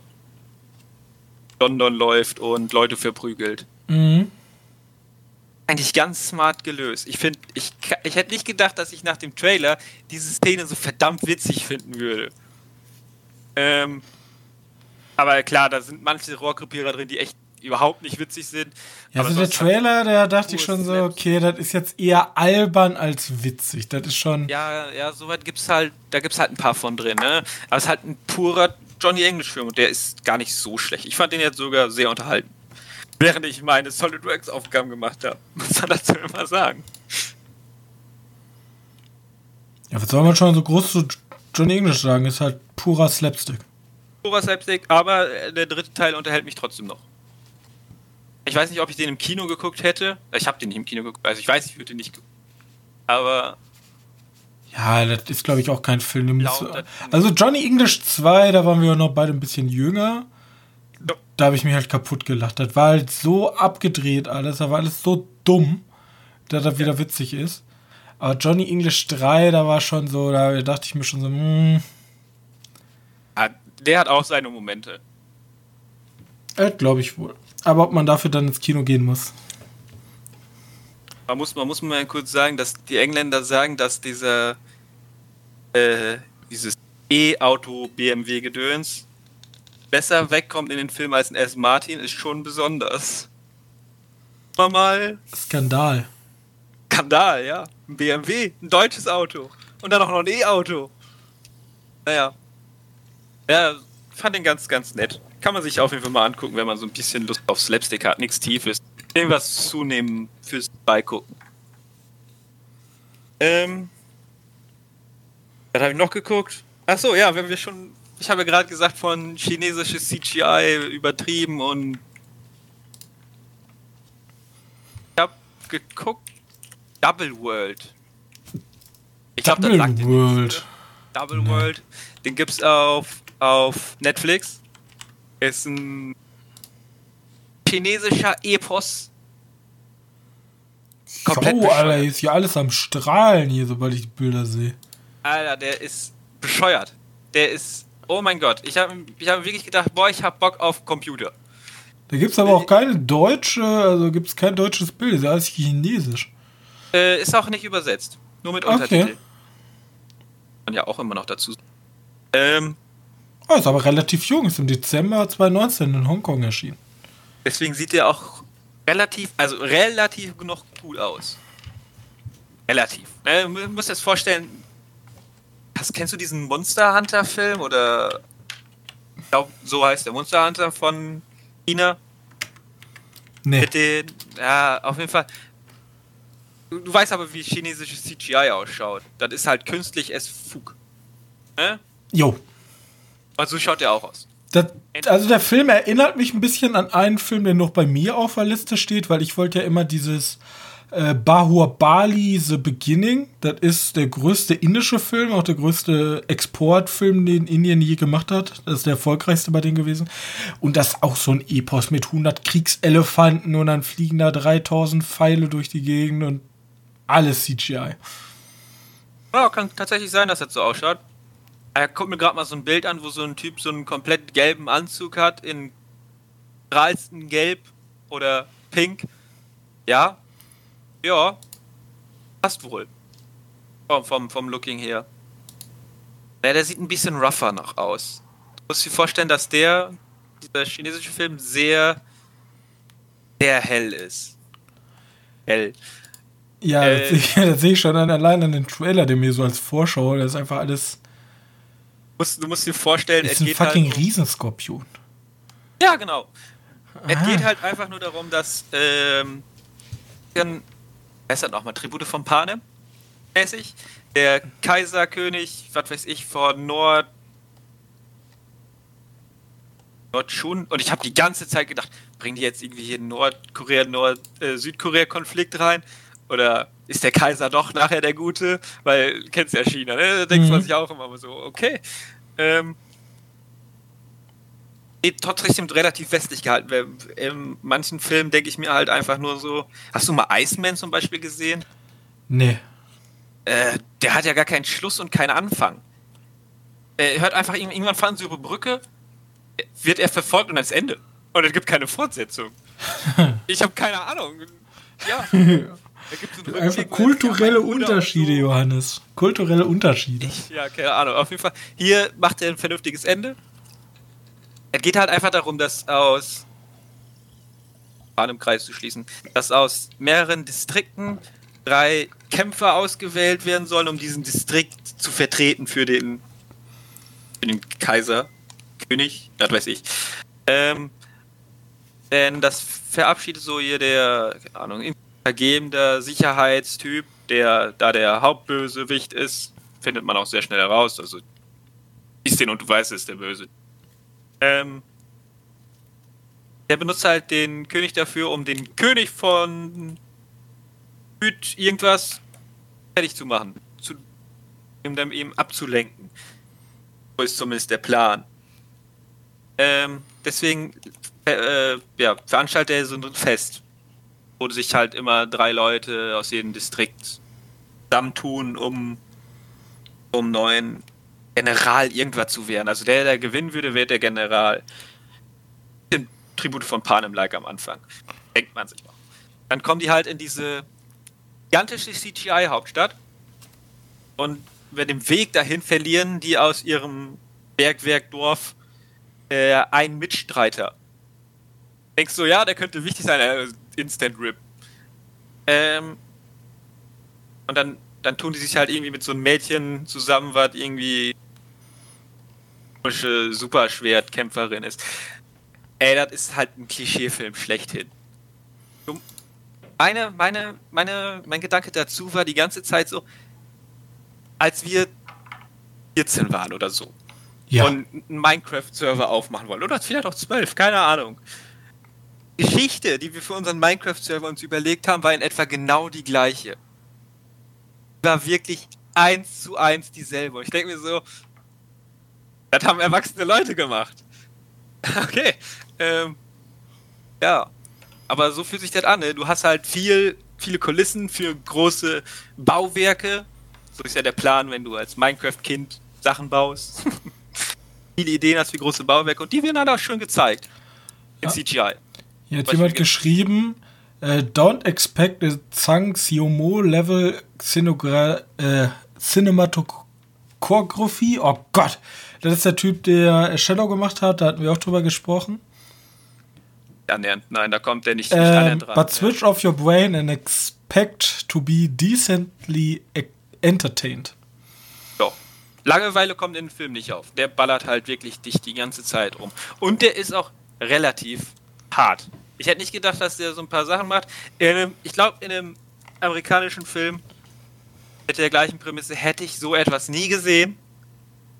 London läuft und Leute verprügelt. Mhm. Eigentlich ganz smart gelöst. Ich finde, ich, ich hätte nicht gedacht, dass ich nach dem Trailer diese Szene so verdammt witzig finden würde. Ähm, aber klar, da sind manche Rohrkrepierer drin, die echt überhaupt nicht witzig sind. Ja, also der Trailer, da dachte ich schon so, Slaps. okay, das ist jetzt eher albern als witzig. Das ist schon. Ja, ja, soweit gibt's halt, da gibt's halt ein paar von drin, ne? Aber es ist halt ein purer Johnny English-Film und der ist gar nicht so schlecht. Ich fand den jetzt sogar sehr unterhalten. Während ich meine SolidWorks-Aufgaben gemacht habe. Muss man dazu immer sagen. Ja, was soll man schon so groß zu Johnny English sagen? Ist halt purer Slapstick. Purer Slapstick, aber der dritte Teil unterhält mich trotzdem noch. Ich weiß nicht, ob ich den im Kino geguckt hätte. Ich habe den nicht im Kino geguckt. Also ich weiß, ich würde den nicht. Aber Ja, das ist, glaube ich, auch kein Film. das- Also Johnny English 2, da waren wir noch beide ein bisschen jünger. Da habe ich mich halt kaputt gelacht. Das war halt so abgedreht alles, da war alles so dumm, dass das wieder witzig ist. Aber Johnny English 3, da war schon so, da dachte ich mir schon so, hm, ah, der hat auch seine Momente. glaube ich wohl. Aber ob man dafür dann ins Kino gehen muss. Man muss, man muss mal kurz sagen, dass die Engländer sagen, dass dieser äh, dieses E-Auto BMW Gedöns besser wegkommt in den Film als ein S Martin ist schon besonders. Mal mal Skandal. Skandal, ja. Ein BMW, ein deutsches Auto und dann auch noch ein E-Auto. Naja. Ja, fand den ganz, ganz nett. Kann man sich auf jeden Fall mal angucken, wenn man so ein bisschen Lust auf Slapstick hat. Nichts Tiefes. Irgendwas zunehmen fürs Beigucken. Ähm. Was habe ich noch geguckt? Ach so, ja, wenn wir schon. Ich habe ja gerade gesagt, von chinesisches CGI übertrieben und. Ich habe geguckt. Double World. Ich glaube, das Double sagt World. oder? Double Nee. World. Den gibt's auf, auf Netflix. Ist ein chinesischer Epos. Komplett oh, bescheuert. Alter, ist hier alles am Strahlen hier, sobald ich die Bilder sehe. Alter, der ist bescheuert. Der ist. Oh mein Gott. Ich habe ich hab wirklich gedacht, boah, ich hab Bock auf Computer. Da gibt es aber auch keine deutsche, also gibt es kein deutsches Bild, ist ja alles chinesisch. Äh, ist auch nicht übersetzt. Nur mit Okay. Untertitel. Man ja auch immer noch dazu. sagen. Ähm, Oh, ist aber relativ jung, ist im Dezember 2019 in Hongkong erschienen. deswegen sieht der auch relativ, also relativ noch cool aus. Relativ. Äh, muss jetzt vorstellen, hast, kennst du diesen Monster Hunter Film oder ich glaube, so heißt der Monster Hunter von China? Nee. Mit den, ja, auf jeden Fall. Du, du weißt aber, wie chinesisches CGI ausschaut. Das ist halt künstlich es Fug. Ne? Jo. Und so schaut der auch aus. Das, also der Film erinnert mich ein bisschen an einen Film, der noch bei mir auf der Liste steht, weil ich wollte ja immer dieses äh, Bahubali The Beginning. Das ist der größte indische Film, auch der größte Exportfilm, den Indien je gemacht hat. Das ist der erfolgreichste bei denen gewesen. Und das ist auch so ein Epos mit 100 Kriegselefanten und dann fliegen da 3000 Pfeile durch die Gegend und alles CGI. Ja, kann tatsächlich sein, dass das so ausschaut. Er guckt mir gerade mal so ein Bild an, wo so ein Typ so einen komplett gelben Anzug hat, in strahlsten Gelb oder Pink. Ja. Ja. Passt wohl. Vom, vom, vom Looking her. Ja, der sieht ein bisschen rougher noch aus. Du musst dir vorstellen, dass der, dieser chinesische Film, sehr, sehr hell ist. Hell. Ja, Äh. das, sehe ich- schon an, allein an den Trailer, der mir so als Vorschau, das ist einfach alles. Du musst, du musst dir vorstellen, Das es ist ein geht fucking halt um- Riesenskorpion. Ja, genau. Es Ah. geht halt einfach nur darum, dass, ähm, dann, ist das nochmal, Tribute von Panem? Mäßig. Der Kaiserkönig, was weiß ich, von Nord. Nordschun. Und ich habe die ganze Zeit gedacht, bringen die jetzt irgendwie hier Nordkorea, Nord, äh, Südkorea-Konflikt rein? Oder ist der Kaiser doch nachher der Gute? Weil, kennst ja China, ne? Da denkt Mhm. man sich auch immer so, okay. Ähm, geht trotzdem relativ westlich gehalten. In manchen Filmen denke ich mir halt einfach nur so. Hast du mal Iceman zum Beispiel gesehen? Nee. Äh, der hat ja gar keinen Schluss und keinen Anfang. Er hört einfach, irg- irgendwann fahren sie über Brücke, wird er verfolgt und dann ist Ende. Und es gibt keine Fortsetzung. ich habe keine Ahnung. Ja. Einfach kulturelle Unterschiede, so. Johannes. Kulturelle Unterschiede. Ja, keine Ahnung. Auf jeden Fall, hier macht er ein vernünftiges Ende. Es geht halt einfach darum, dass aus einem Kreis zu schließen, dass aus mehreren Distrikten drei Kämpfer ausgewählt werden sollen, um diesen Distrikt zu vertreten für den, für den Kaiser, König, das weiß ich. Ähm, denn das verabschiedet so hier der, keine Ahnung, vergebender Sicherheitstyp, der da der Hauptbösewicht ist, findet man auch sehr schnell heraus. Also, ist den und du weißt, es ist der Böse. Ähm, der benutzt halt den König dafür, um den König von Süd irgendwas fertig zu machen. Zu, um dann eben abzulenken. So ist zumindest der Plan. Ähm, deswegen äh, ja, veranstaltet er so ein Fest, wo sich halt immer drei Leute aus jedem Distrikt zusammentun, um, um neuen General irgendwas zu werden. Also der, der gewinnen würde, wäre der General. Im Tribute von Panem-like am Anfang. Denkt man sich mal. Dann kommen die halt in diese gigantische CGI-Hauptstadt und über den Weg dahin verlieren die aus ihrem Bergwerkdorf äh, einen Mitstreiter. Denkst du, ja, der könnte wichtig sein, äh, Instant Rip. Ähm, und dann, dann tun die sich halt irgendwie mit so einem Mädchen zusammen, was irgendwie komische Superschwertkämpferin ist. Ey, das ist halt ein Klischeefilm schlechthin. Meine, meine, meine, mein Gedanke dazu war die ganze Zeit so, als wir 14 waren oder so Ja. und einen Minecraft-Server aufmachen wollen. Oder vielleicht auch 12, keine Ahnung. Geschichte, die wir für unseren Minecraft-Server uns überlegt haben, war in etwa genau die gleiche. War wirklich eins zu eins dieselbe. Ich denke mir so, das haben erwachsene Leute gemacht. Okay. Ähm, ja. Aber so fühlt sich das an. Ne? Du hast halt viel, viele Kulissen für große Bauwerke. So ist ja der Plan, wenn du als Minecraft-Kind Sachen baust. viele Ideen hast für große Bauwerke und die werden halt auch schön gezeigt. In Ja. CGI. Hier hat jemand geschrieben, äh, don't expect a Zhang Xiaomo Level Scenogra äh, Cinematography. Oh Gott, das ist der Typ, der Shadow gemacht hat, da hatten wir auch drüber gesprochen. Annähernd. Nein, da kommt der nicht, nicht Ähm, dran. but switch off your brain and expect to be decently e- entertained. Ja. Langeweile kommt in den Film nicht auf. Der ballert halt wirklich dicht die ganze Zeit rum. Und der ist auch relativ hart. Ich hätte nicht gedacht, dass der so ein paar Sachen macht. Einem, ich glaube, in einem amerikanischen Film mit der gleichen Prämisse hätte ich so etwas nie gesehen.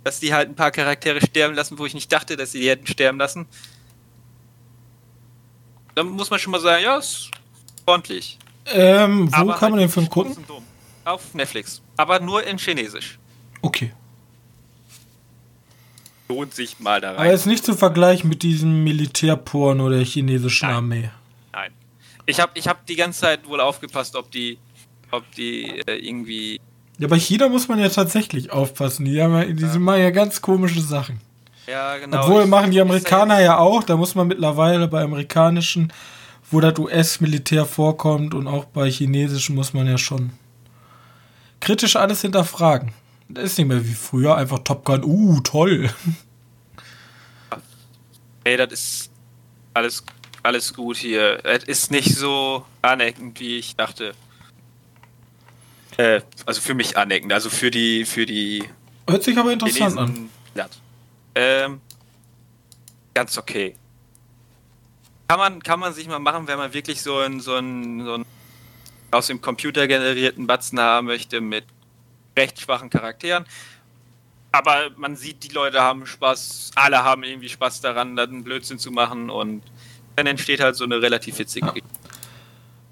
Dass die halt ein paar Charaktere sterben lassen, wo ich nicht dachte, dass sie die hätten sterben lassen. Da muss man schon mal sagen, ja, ist ordentlich. Ähm, wo Aber kann man halt den Film gucken? Auf Netflix. Aber nur in Chinesisch. Okay. Lohnt sich mal da Aber rein. ist nicht zu vergleichen mit diesem Militärporno der chinesischen Nein. Armee. Nein. Ich habe ich hab die ganze Zeit wohl aufgepasst, ob die, ob die äh, irgendwie. Ja, bei China muss man ja tatsächlich aufpassen. Die, haben ja, die sind machen ja ganz komische Sachen. Ja, genau. Obwohl ich- machen die Amerikaner ja auch. Da muss man mittlerweile bei amerikanischen, wo das US-Militär vorkommt und auch bei chinesischen muss man ja schon kritisch alles hinterfragen. Das ist nicht mehr wie früher, einfach Top Gun, uh, toll. Ey, das ist alles, alles gut hier. Es ist nicht so aneckend, wie ich dachte. Äh, also für mich aneckend, also für die, für die Hört sich aber interessant an. glatt. Ähm, ganz okay. Kann man, kann man sich mal machen, wenn man wirklich so einen, so einen, so einen aus dem Computer generierten Batzen haben möchte mit recht schwachen Charakteren. Aber man sieht, die Leute haben Spaß, alle haben irgendwie Spaß daran, dann Blödsinn zu machen und dann entsteht halt so eine relativ witzige Ja.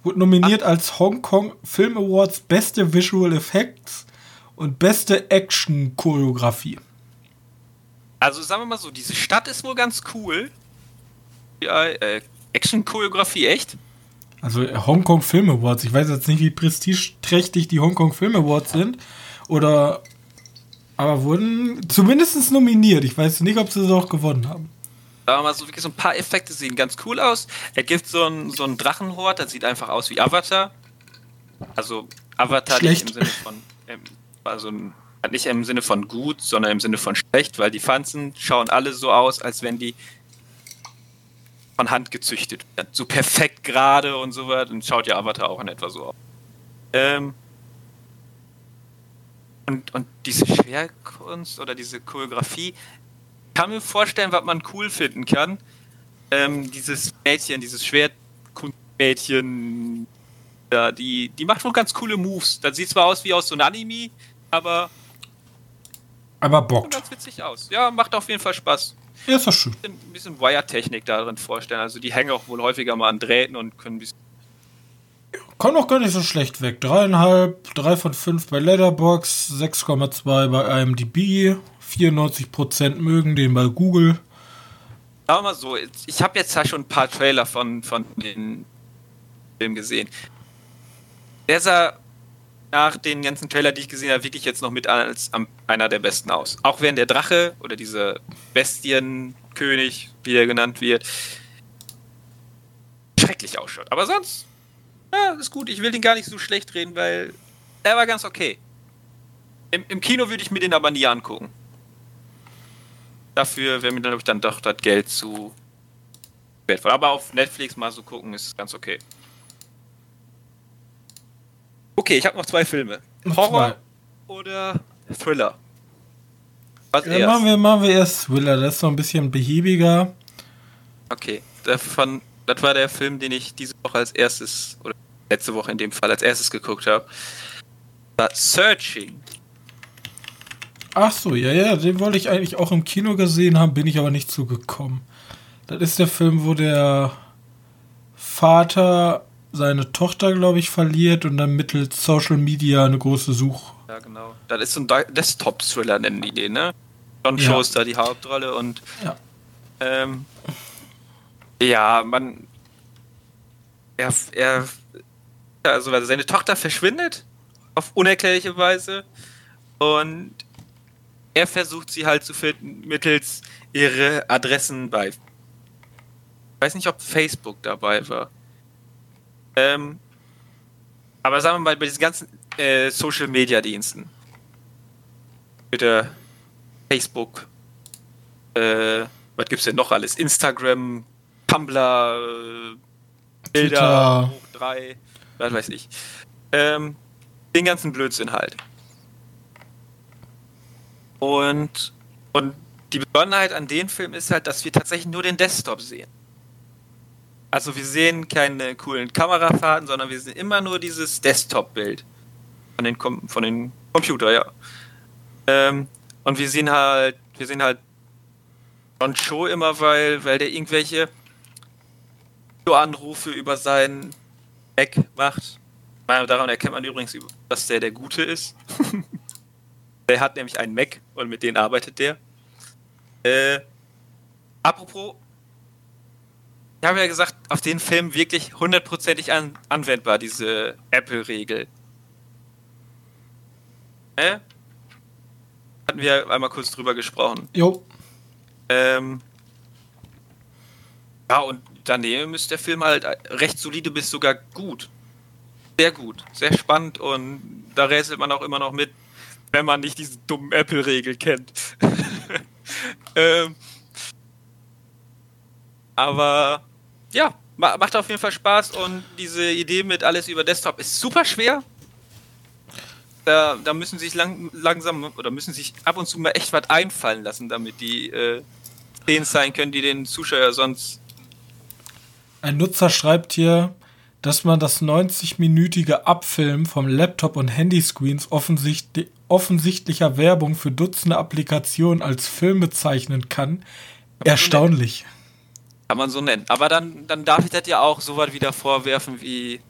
Wurde nominiert als Hong Kong Film Awards Beste Visual Effects und Beste Action Choreografie. Also sagen wir mal so, diese Stadt ist wohl ganz cool. Ja, äh, Action-Choreografie, echt? Also äh, Hong Kong Film Awards. Ich weiß jetzt nicht, wie prestigeträchtig die Hong Kong Film Awards sind. Oder. Aber wurden zumindest nominiert. Ich weiß nicht, ob sie es auch gewonnen haben. Wir mal so, wirklich so ein paar Effekte sehen ganz cool aus. Er gibt so einen so einen Drachenhort, das sieht einfach aus wie Avatar. Also Avatar Schlecht. nicht im Sinne von, ähm, also nicht im Sinne von gut, sondern im Sinne von schlecht, weil die Pflanzen schauen alle so aus, als wenn die von Hand gezüchtet werden. So perfekt gerade und so weiter. Und schaut ja Avatar auch in etwa so aus. Ähm, und, und diese Schwerkunst oder diese Choreografie, kann mir vorstellen, was man cool finden kann. Ähm, dieses Mädchen, dieses Schwertkunstmädchen, ja, die, die macht wohl ganz coole Moves. Das sieht zwar aus wie aus so einem Anime, aber Aber sieht bockt. ganz witzig aus. Ja, macht auf jeden Fall Spaß. Ja, ist doch schön. Ein bisschen Wire-Technik darin vorstellen. Also die hängen auch wohl häufiger mal an Drähten und können ein bisschen. Kommt auch gar nicht so schlecht weg. Dreieinhalb, drei von fünf bei Letterbox, 6,2 bei IMDb, 94% mögen den bei Google. Sagen mal so, ich habe jetzt ja schon ein paar Trailer von, von den Film gesehen. Der sah nach den ganzen Trailer, die ich gesehen habe, wirklich jetzt noch mit als einer der besten aus. Auch wenn der Drache oder dieser Bestienkönig, wie er genannt wird, schrecklich ausschaut. Aber sonst, ja, ist gut. Ich will den gar nicht so schlecht reden, weil er war ganz okay. Im, im Kino würde ich mir den aber nie angucken. Dafür wäre mir dann, ich, dann doch das Geld zu wertvoll. Aber auf Netflix mal so gucken, ist ganz okay. Okay, ich habe noch zwei Filme. Horror zwei. oder Thriller? Was Ja, machen, wir, machen wir erst Thriller, das ist so ein bisschen behäbiger. Okay, davon, das war der Film, den ich diese Woche als erstes, oder letzte Woche in dem Fall als erstes geguckt habe. War Searching. Ach so, ja, ja, den wollte ich eigentlich auch im Kino gesehen haben, bin ich aber nicht zugekommen. Das ist der Film, wo der Vater seine Tochter, glaube ich, verliert und dann mittels Social Media eine große Such. Ja, genau. Das ist so ein Desktop-Thriller, nennen die den, ne? John Ja. Cho ist da die Hauptrolle und Ja. ähm, ja, man er, er also seine Tochter verschwindet auf unerklärliche Weise und er versucht sie halt zu finden mittels ihre Adressen bei ich weiß nicht, ob Facebook dabei war. Ähm, aber sagen wir mal, bei diesen ganzen äh, Social Media Diensten. Twitter, Facebook, äh, was gibt's denn noch alles? Instagram, Tumblr, äh, Bilder, hoch drei, was weiß ich. Ähm, den ganzen Blödsinn halt. Und, und die Besonderheit an dem Film ist halt, dass wir tatsächlich nur den Desktop sehen. Also wir sehen keine coolen Kamerafahrten, sondern wir sehen immer nur dieses Desktop-Bild von den, Com von den Computer, ja. Ähm, und wir sehen halt, wir sehen halt John Cho immer, weil, weil der irgendwelche Anrufe über seinen Mac macht. Daran erkennt man übrigens, dass der der Gute ist. der hat nämlich einen Mac und mit denen arbeitet der. Äh, apropos, ich habe ja gesagt, auf den Film wirklich hundertprozentig an, anwendbar, diese Apple-Regel. Äh? Hatten wir einmal kurz drüber gesprochen. Jo. Ähm, ja, und daneben ist der Film halt recht solide bis sogar gut. Sehr gut, sehr spannend und da rätselt man auch immer noch mit, wenn man nicht diese dummen Apple-Regel kennt. ähm, aber ja, macht auf jeden Fall Spaß und diese Idee mit alles über Desktop ist super schwer. Da, da müssen sich lang, langsam oder müssen sich ab und zu mal echt was einfallen lassen, damit die äh, Szenen sein können, die den Zuschauer sonst. Ein Nutzer schreibt hier, dass man das 90-minütige Abfilmen vom Laptop und Handyscreens offensichtlich, offensichtlicher Werbung für Dutzende Applikationen als Film bezeichnen kann. Erstaunlich. Kann man so nennen. Aber dann, dann darf ich das ja auch so was wieder vorwerfen wie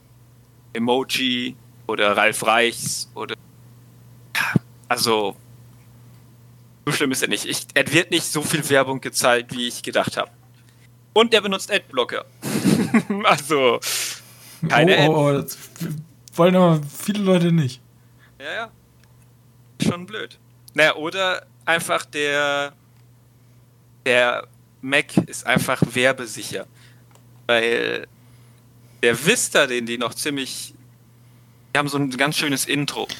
Emoji oder Ralf Reichs oder. Also. So schlimm ist er nicht. Ich, er wird nicht so viel Werbung gezeigt, wie ich gedacht habe. Und er benutzt Adblocker. also. Keine oh, oh, oh, das wollen aber viele Leute nicht. Ja, ja. Schon blöd. Naja, oder einfach der. Der Mac ist einfach werbesicher. Weil der Vista, den die noch ziemlich. Die haben so ein ganz schönes Intro. Muss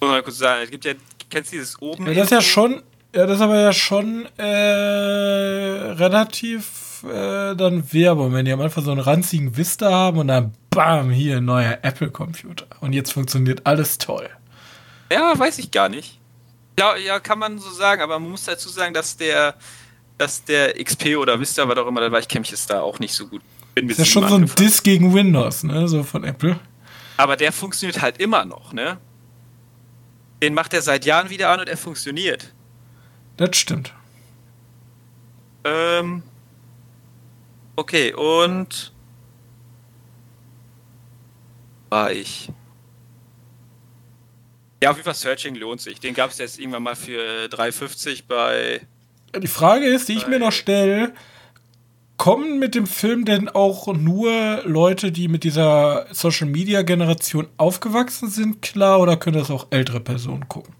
man mal kurz sagen. Es gibt ja, kennst du dieses oben? Ja, das ist ja schon. Ja, das ist aber ja schon äh, relativ äh, dann Werbung, wenn die am Anfang so einen ranzigen Vista haben und dann bam, hier ein neuer Apple-Computer. Und jetzt funktioniert alles toll. Ja, weiß ich gar nicht. Ja, ja, kann man so sagen, aber man muss dazu sagen, dass der dass der XP oder Vista, was auch immer da war, ich mich jetzt da auch nicht so gut. Bin das ist ja schon so ein Disk gegen Windows, ne, so von Apple. Aber der funktioniert halt immer noch, ne? Den macht er seit Jahren wieder an und er funktioniert. Das stimmt. Ähm. Okay, und. War ich. Ja, auf jeden Fall Searching lohnt sich. Den gab es jetzt irgendwann mal für 3,50 bei die Frage ist, die ich mir noch stelle, kommen mit dem Film denn auch nur Leute, die mit dieser Social Media Generation aufgewachsen sind, klar, oder können das auch ältere Personen gucken?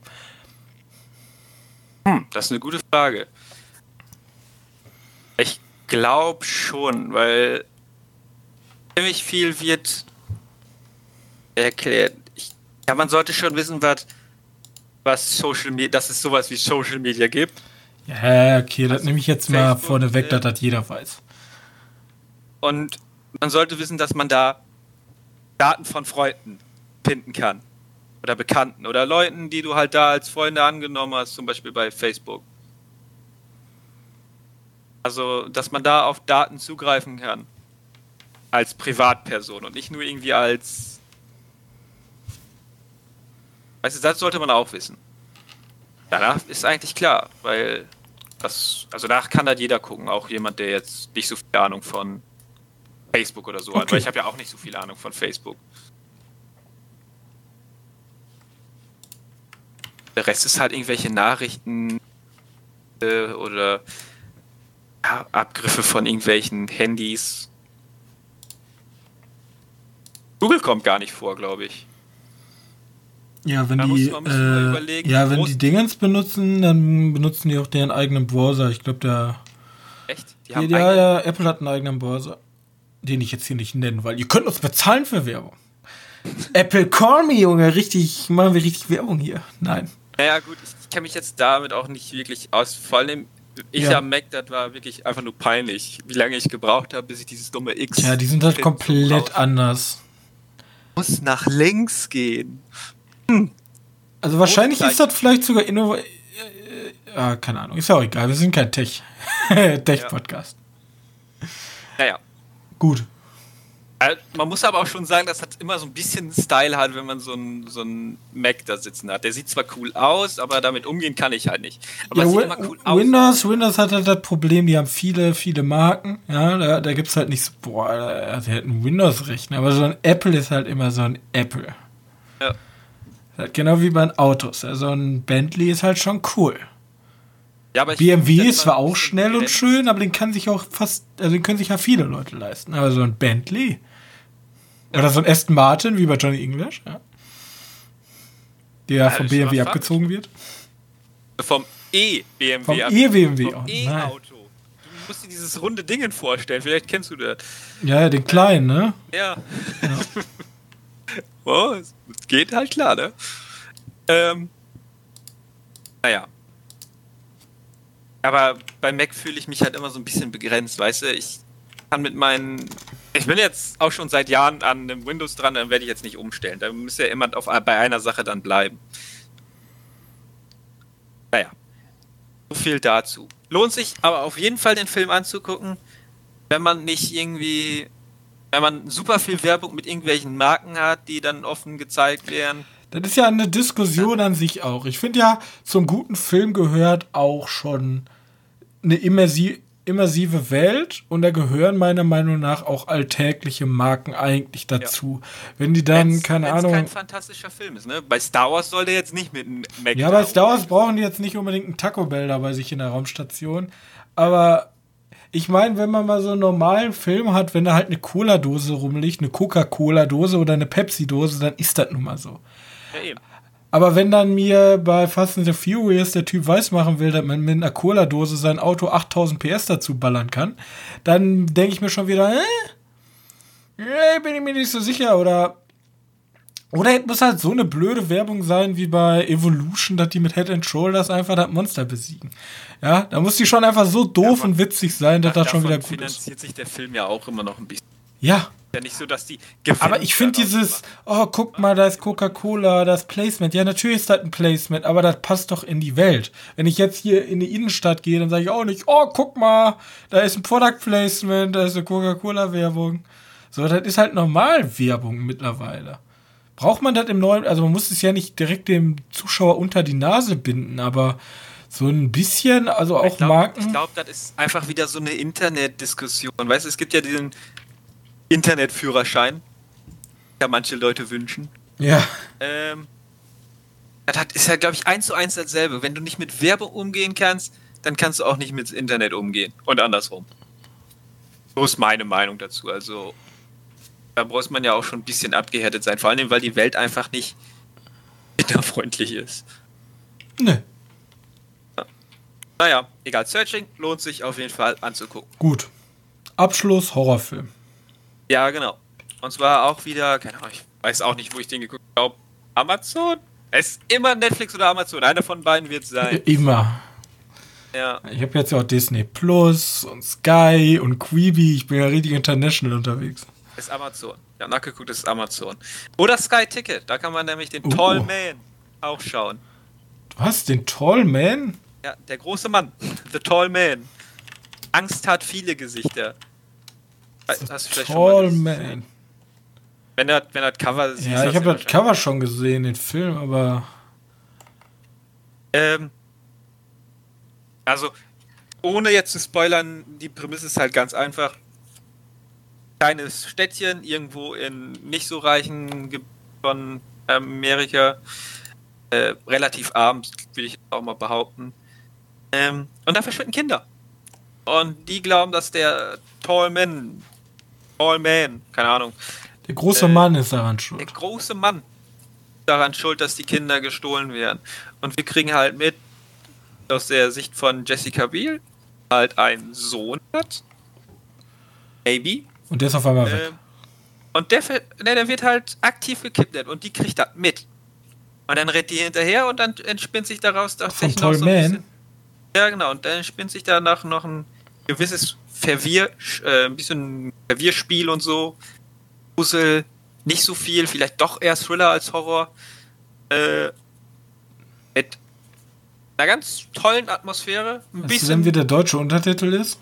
Hm, das ist eine gute Frage. Ich glaube schon, weil ziemlich viel wird erklärt. Ich, ja, man sollte schon wissen, was, was Social Media, dass es sowas wie Social Media gibt. Ja, okay, das also nehme ich jetzt Facebook, mal vorne weg, dass das jeder weiß. Und man sollte wissen, dass man da Daten von Freunden finden kann. Oder Bekannten oder Leuten, die du halt da als Freunde angenommen hast, zum Beispiel bei Facebook. Also, dass man da auf Daten zugreifen kann. Als Privatperson und nicht nur irgendwie als. Weißt du, das sollte man auch wissen. Danach ist eigentlich klar, weil das, also da kann halt jeder gucken, auch jemand, der jetzt nicht so viel Ahnung von Facebook oder so okay. hat, weil ich habe ja auch nicht so viel Ahnung von Facebook. Der Rest ist halt irgendwelche Nachrichten äh, oder ja, Abgriffe von irgendwelchen Handys. Google kommt gar nicht vor, glaube ich. Ja, wenn die, äh, ja, wenn die Dingens benutzen, dann benutzen die auch deren eigenen Browser. Ich glaube, der. Echt? Die haben ja, ja, Apple hat einen eigenen Browser, den ich jetzt hier nicht nenne, weil ihr könnt uns bezahlen für Werbung. Apple Call Me, Junge, richtig, machen wir richtig Werbung hier. Nein. Naja, gut, ich kenne mich jetzt damit auch nicht wirklich aus. Vor allem, ich ja. am Mac, das war wirklich einfach nur peinlich, wie lange ich gebraucht habe, bis ich dieses dumme X. Ja, die sind halt komplett anders. Muss nach links gehen. Also wahrscheinlich ist das vielleicht sogar äh, keine Ahnung, ist ja auch egal, wir sind kein Tech, Tech-Podcast. Naja. Gut. Äh, Man muss aber auch schon sagen, das hat immer so ein bisschen Style halt, wenn man so einen so einen Mac da sitzen hat. Der sieht zwar cool aus, aber damit umgehen kann ich halt nicht. Aber Ja, sieht immer cool aus. Windows, Windows hat halt das Problem, die haben viele, viele Marken. Ja, da, da gibt es halt nicht so, boah, also die hätten Windows-Rechner, aber so ein Apple ist halt immer so ein Apple. Ja. Halt Genau wie bei den Autos. Also ein Bentley ist halt schon cool. Ja, BMW ist zwar auch schnell und schön, aber den kann sich auch fast, also den können sich ja viele Leute leisten. Aber so ein Bentley oder so ein Aston Martin wie bei Johnny English, ja, der Ja, vom BMW abgezogen wird. Vom E-BMW. Vom E-BMW Vom auch. Nein. E-Auto. Du musst dir dieses runde Ding vorstellen. Vielleicht kennst du das. Ja, den kleinen, ne? Ja. oh, es geht halt klar, ne? Ähm, naja. Aber bei Mac fühle ich mich halt immer so ein bisschen begrenzt, weißt du? Ich kann mit meinen. Ich bin jetzt auch schon seit Jahren an einem Windows dran, dann werde ich jetzt nicht umstellen. Da muss ja immer auf, bei einer Sache dann bleiben. Naja. So viel dazu. Lohnt sich aber auf jeden Fall den Film anzugucken, wenn man nicht irgendwie wenn man super viel Werbung mit irgendwelchen Marken hat, die dann offen gezeigt werden. Das ist ja eine Diskussion an sich auch. Ich finde ja, zum guten Film gehört auch schon eine immersi immersive Welt und da gehören meiner Meinung nach auch alltägliche Marken eigentlich dazu. Wenn die dann, Wenn's- keine wenn's Ahnung. kein fantastischer Film ist, ne? Bei Star Wars soll der jetzt nicht mit einem Mac Ja, bei Star Wars brauchen die jetzt nicht unbedingt einen Taco Bell da bei sich in der Raumstation. Aber ich meine, wenn man mal so einen normalen Film hat, wenn da halt eine Cola-Dose rumliegt, eine Coca-Cola-Dose oder eine Pepsi-Dose, dann ist das nun mal so. Ja, eben. Aber wenn dann mir bei Fast and the Furious der Typ weismachen will, dass man mit einer Cola-Dose sein Auto 8000 PS dazu ballern kann, dann denke ich mir schon wieder, äh? Bin ich mir nicht so sicher. Oder, oder es muss halt so eine blöde Werbung sein wie bei Evolution, dass die mit Head and Shoulders einfach das Monster besiegen. Ja, da muss die schon einfach so doof Ja, und witzig sein, dass das schon wieder gut ist. finanziert sich der Film ja auch immer noch ein bisschen. Ja, Ja, nicht so, dass die Aber ich finde dieses, oh, guck mal, da ist Coca-Cola, das Placement. Ja, natürlich ist das ein Placement, aber das passt doch in die Welt. Wenn ich jetzt hier in die Innenstadt gehe, dann sage ich auch nicht, oh, guck mal, da ist ein Product Placement, da ist eine Coca-Cola-Werbung. So, das ist halt normal Werbung mittlerweile. Braucht man das im neuen, also man muss es ja nicht direkt dem Zuschauer unter die Nase binden, aber so ein bisschen, also auch Ich glaube, Marken. glaub, das ist einfach wieder so eine Internetdiskussion. Weißt du, es gibt ja diesen Internetführerschein, ja manche Leute wünschen. ja, Ähm, das hat, ist ja, glaube ich, eins zu eins dasselbe. Wenn du nicht mit Werbung umgehen kannst, dann kannst du auch nicht mit Internet umgehen. Und andersrum. So ist meine Meinung dazu. Also, da muss man ja auch schon ein bisschen abgehärtet sein. Vor allem, weil die Welt einfach nicht kinderfreundlich ist. ne, Naja, egal. Searching lohnt sich auf jeden Fall anzugucken. gut. Abschluss, Horrorfilm. Ja, genau. Und zwar auch wieder, keine Ahnung, ich weiß auch nicht, wo ich den geguckt habe. Amazon? Es ist immer Netflix oder Amazon. Einer von beiden wird es sein. Immer. Ja. Ich habe jetzt ja auch Disney Plus und Sky und Quibi. Ich bin ja richtig international unterwegs. Ist Amazon. Ja, nachgeguckt, ist Amazon. Oder Sky Ticket, da kann man nämlich den Uh. Tall Man auch schauen. Hast den Tall Man? Ja, der große Mann. The Tall Man. Angst hat viele Gesichter. Hast du vielleicht schon mal Tall gesehen? Man. Wenn er wenn das Cover sieht. Ja, ich habe das Cover schon gesehen, den Film, aber Ähm, also, ohne jetzt zu spoilern, die Prämisse ist halt ganz einfach. Kleines Städtchen, irgendwo in nicht so reichen Gebieten von Amerika. Äh, relativ arm, will ich auch mal behaupten. Ähm, und da verschwinden Kinder. Und die glauben, dass der Tall Tall Man, keine Ahnung, der große Äh, Mann ist daran der schuld. große Mann daran schuld, dass die Kinder gestohlen werden. Und wir kriegen halt mit, aus der Sicht von Jessica Biel, halt einen Sohn hat. Maybe. Und der ist auf einmal weg. Ähm, und der, ne, der wird halt aktiv gekidnappt und die kriegt das mit. Und dann rennt die hinterher und dann entspinnt sich daraus tatsächlich noch so ein Man? bisschen, Ja, genau. Und dann entspinnt sich danach noch ein gewisses Verwirr, äh, ein bisschen Verwirrspiel und so. Puzzle, nicht so viel, vielleicht doch eher Thriller als Horror. Äh, mit einer ganz tollen Atmosphäre. Ein Weißt du bisschen. denn, wie der deutsche Untertitel ist?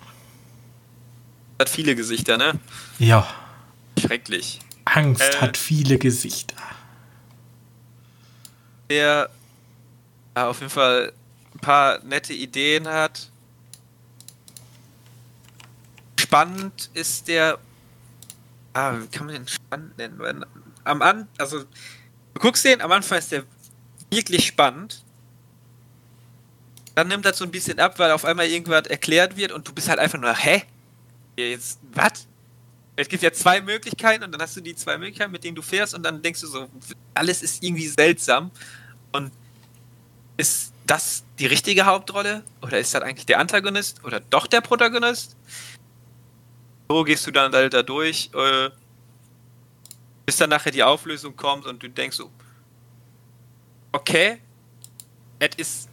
hat viele Gesichter, ne? Ja. Schrecklich. Angst Äh. hat viele Gesichter. Der ja, auf jeden Fall ein paar nette Ideen hat. Spannend ist der. Ah, wie kann man den spannend nennen? Weil Am An, also du guckst den, am Anfang ist der wirklich spannend. Dann nimmt das so ein bisschen ab, weil auf einmal irgendwas erklärt wird und du bist halt einfach nur, hä? Jetzt, was? Es gibt ja zwei Möglichkeiten und dann hast du die zwei Möglichkeiten, mit denen du fährst und dann denkst du so, alles ist irgendwie seltsam. Und ist das die richtige Hauptrolle? Oder ist das eigentlich der Antagonist? Oder doch der Protagonist? So gehst du dann halt da durch, äh, bis dann nachher die Auflösung kommt und du denkst so, okay, es ist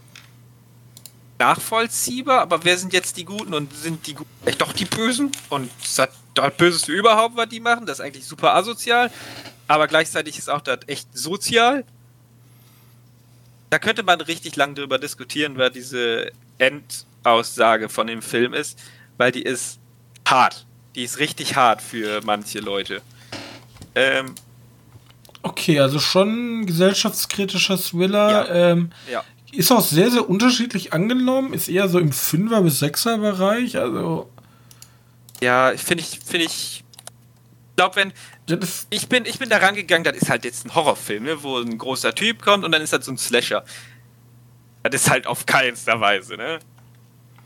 nachvollziehbar, aber wer sind jetzt die Guten und sind die Guten echt doch die Bösen? Und das das Böseste überhaupt, was die machen? Das ist eigentlich super asozial, aber gleichzeitig ist auch das echt sozial. Da könnte man richtig lang drüber diskutieren, wer diese Endaussage von dem Film ist, weil die ist hart. Die ist richtig hart für manche Leute. Ähm, Okay, also schon ein gesellschaftskritischer Thriller. Ja. Ähm, ja. ist auch sehr, sehr unterschiedlich angenommen. Ist eher so im 5er- bis 6er-Bereich. Also, Ja, finde ich, finde ich. Glaube, wenn. Ich bin, ich bin da rangegangen, das ist halt jetzt ein Horrorfilm, ne, wo ein großer Typ kommt und dann ist das so ein Slasher. Das ist halt auf keinster Weise, ne?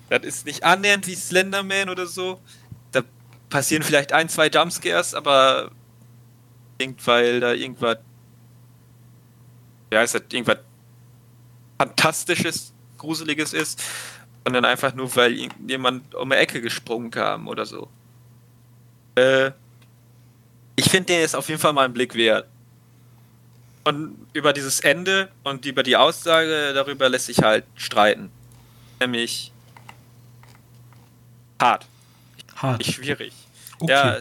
Das ist nicht annähernd wie Slenderman oder so. Passieren vielleicht ein, zwei Jumpscares, aber weil da irgendwas. Ja, ist das irgendwas Fantastisches, Gruseliges ist. Sondern einfach nur, weil jemand um die Ecke gesprungen kam oder so. Äh. Ich finde, der ist auf jeden Fall mal einen Blick wert. Und über dieses Ende und über die Aussage darüber lässt sich halt streiten. Nämlich hart, hart. schwierig. Okay. Ja,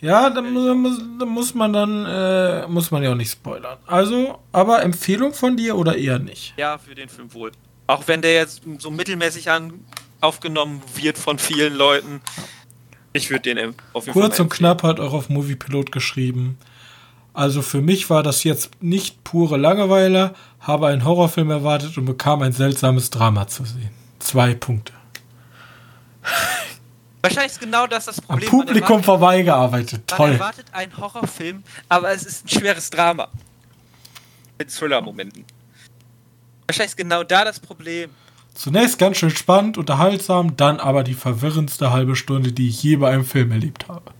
Ja, da muss, muss, man dann, äh, muss man ja auch nicht spoilern. Also, aber Empfehlung von dir oder eher nicht? ja, für den Film wohl. Auch wenn der jetzt so mittelmäßig an, aufgenommen wird von vielen Leuten. Ich würde den auf jeden Fall Kurz und knapp hat auch auf Moviepilot geschrieben. Also für mich war das jetzt nicht pure Langeweile, habe einen Horrorfilm erwartet und bekam ein seltsames Drama zu sehen. Zwei Punkte. Wahrscheinlich ist genau das das Am Problem. Man Publikum erwartet- vorbeigearbeitet. Man Toll. erwartet einen Horrorfilm, aber es ist ein schweres Drama. Mit Thriller-Momenten. Wahrscheinlich ist genau da das Problem. Zunächst ganz schön spannend, unterhaltsam, dann aber die verwirrendste halbe Stunde, die ich je bei einem Film erlebt habe.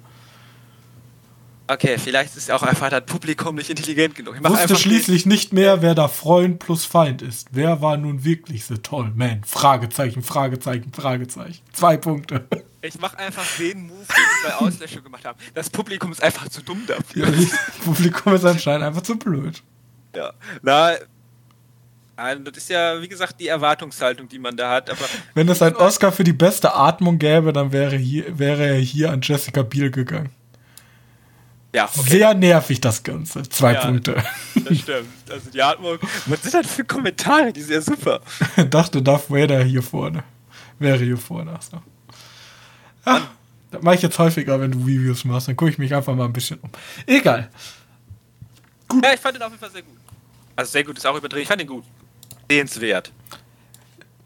Okay, vielleicht ist auch einfach das Publikum nicht intelligent genug. Ich Wusste schließlich nicht mehr, wer da Freund plus Feind ist. Wer war nun wirklich so toll? Man, Fragezeichen, Fragezeichen, Fragezeichen. Zwei Punkte. Ich mach einfach den Move, den wir bei Auslöschung gemacht haben. Das Publikum ist einfach zu dumm dafür. Das Publikum ist anscheinend einfach zu blöd. Ja. Na, nein, das ist ja, wie gesagt, die Erwartungshaltung, die man da hat. Aber Wenn es einen Oscar für die beste Atmung gäbe, dann wäre, hier, wäre er hier an Jessica Biel gegangen. ja, okay, Sehr nervig das Ganze. Zwei Ja. Punkte. das stimmt. Also die Atmung. Was sind das für Kommentare? Die sind ja super. Dachte Darth Vader hier vorne. Wäre hier vorne. So. Das mache ich jetzt häufiger, wenn du Reviews machst. Dann gucke ich mich einfach mal ein bisschen um. Egal. Ja, ich fand den auf jeden Fall sehr gut. Also sehr gut ist auch übertrieben. Ich fand den gut. Sehenswert.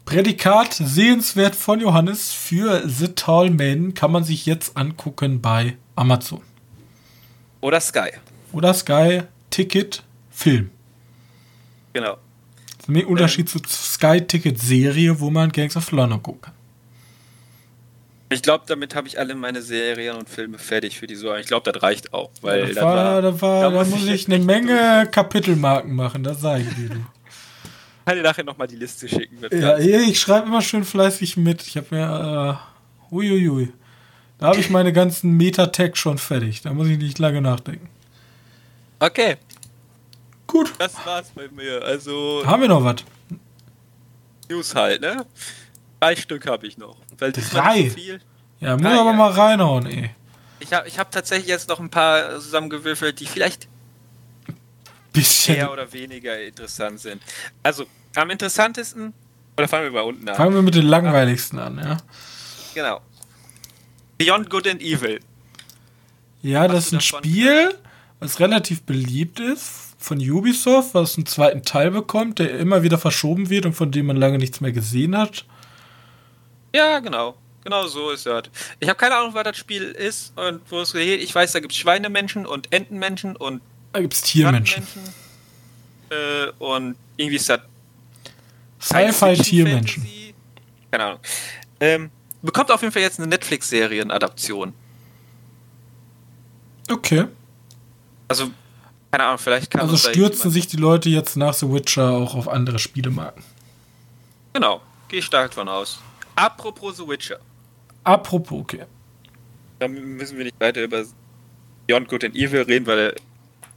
Prädikat sehenswert von Johannes für The Tall Man kann man sich jetzt angucken bei Amazon. Oder Sky. Oder Sky Ticket Film. Genau. Das ist ein Unterschied zur Sky Ticket Serie, wo man Gangs of London gucken kann. Ich glaube, damit habe ich alle meine Serien und Filme fertig für die Saison. Ich glaube, das reicht auch. Weil Da das war, da, war, da, muss ich jetzt eine Menge Kapitelmarken machen, das sage ich dir. Du. durch- Ich kann dir nachher nochmal die Liste schicken. Ja, ich schreibe immer schön fleißig mit. Ich habe mir, äh, uiuiui. Da habe ich meine ganzen Meta-Tag schon fertig. Da muss ich nicht lange nachdenken. Okay, Gut. das war's bei mir. Also, Haben wir noch was? News halt, ne? Drei Stück habe ich noch. Weil Drei? so. Ja, muss aber ja. mal reinhauen, ey. Ich habe ich hab tatsächlich jetzt noch ein paar zusammengewürfelt, die vielleicht Bisschen. mehr oder weniger interessant sind. Also, am interessantesten Oder fangen wir mal unten an? Fangen wir mit den langweiligsten an, ja. Genau. Beyond Good and Evil. Ja, das ist ein Spiel, was relativ beliebt ist von Ubisoft, was einen zweiten Teil bekommt, der immer wieder verschoben wird und von dem man lange nichts mehr gesehen hat. Ja, genau. Genau so ist das. Ich habe keine Ahnung, was das Spiel ist und wo es geht. Ich weiß, da gibt es Schweinemenschen und Entenmenschen und Da gibt es Tiermenschen. Äh, und irgendwie ist das Sci-Fi-Tiermenschen. Keine Ahnung. Ähm, bekommt auf jeden Fall jetzt eine Netflix-Serien-Adaption. Okay. Also, keine Ahnung, vielleicht kann Also stürzen sich die Leute jetzt nach The Witcher auch auf andere Spielemarken. Genau, gehe ich stark von aus. Apropos The Witcher. Apropos, okay. Da müssen wir nicht weiter über Beyond Good and Evil reden, weil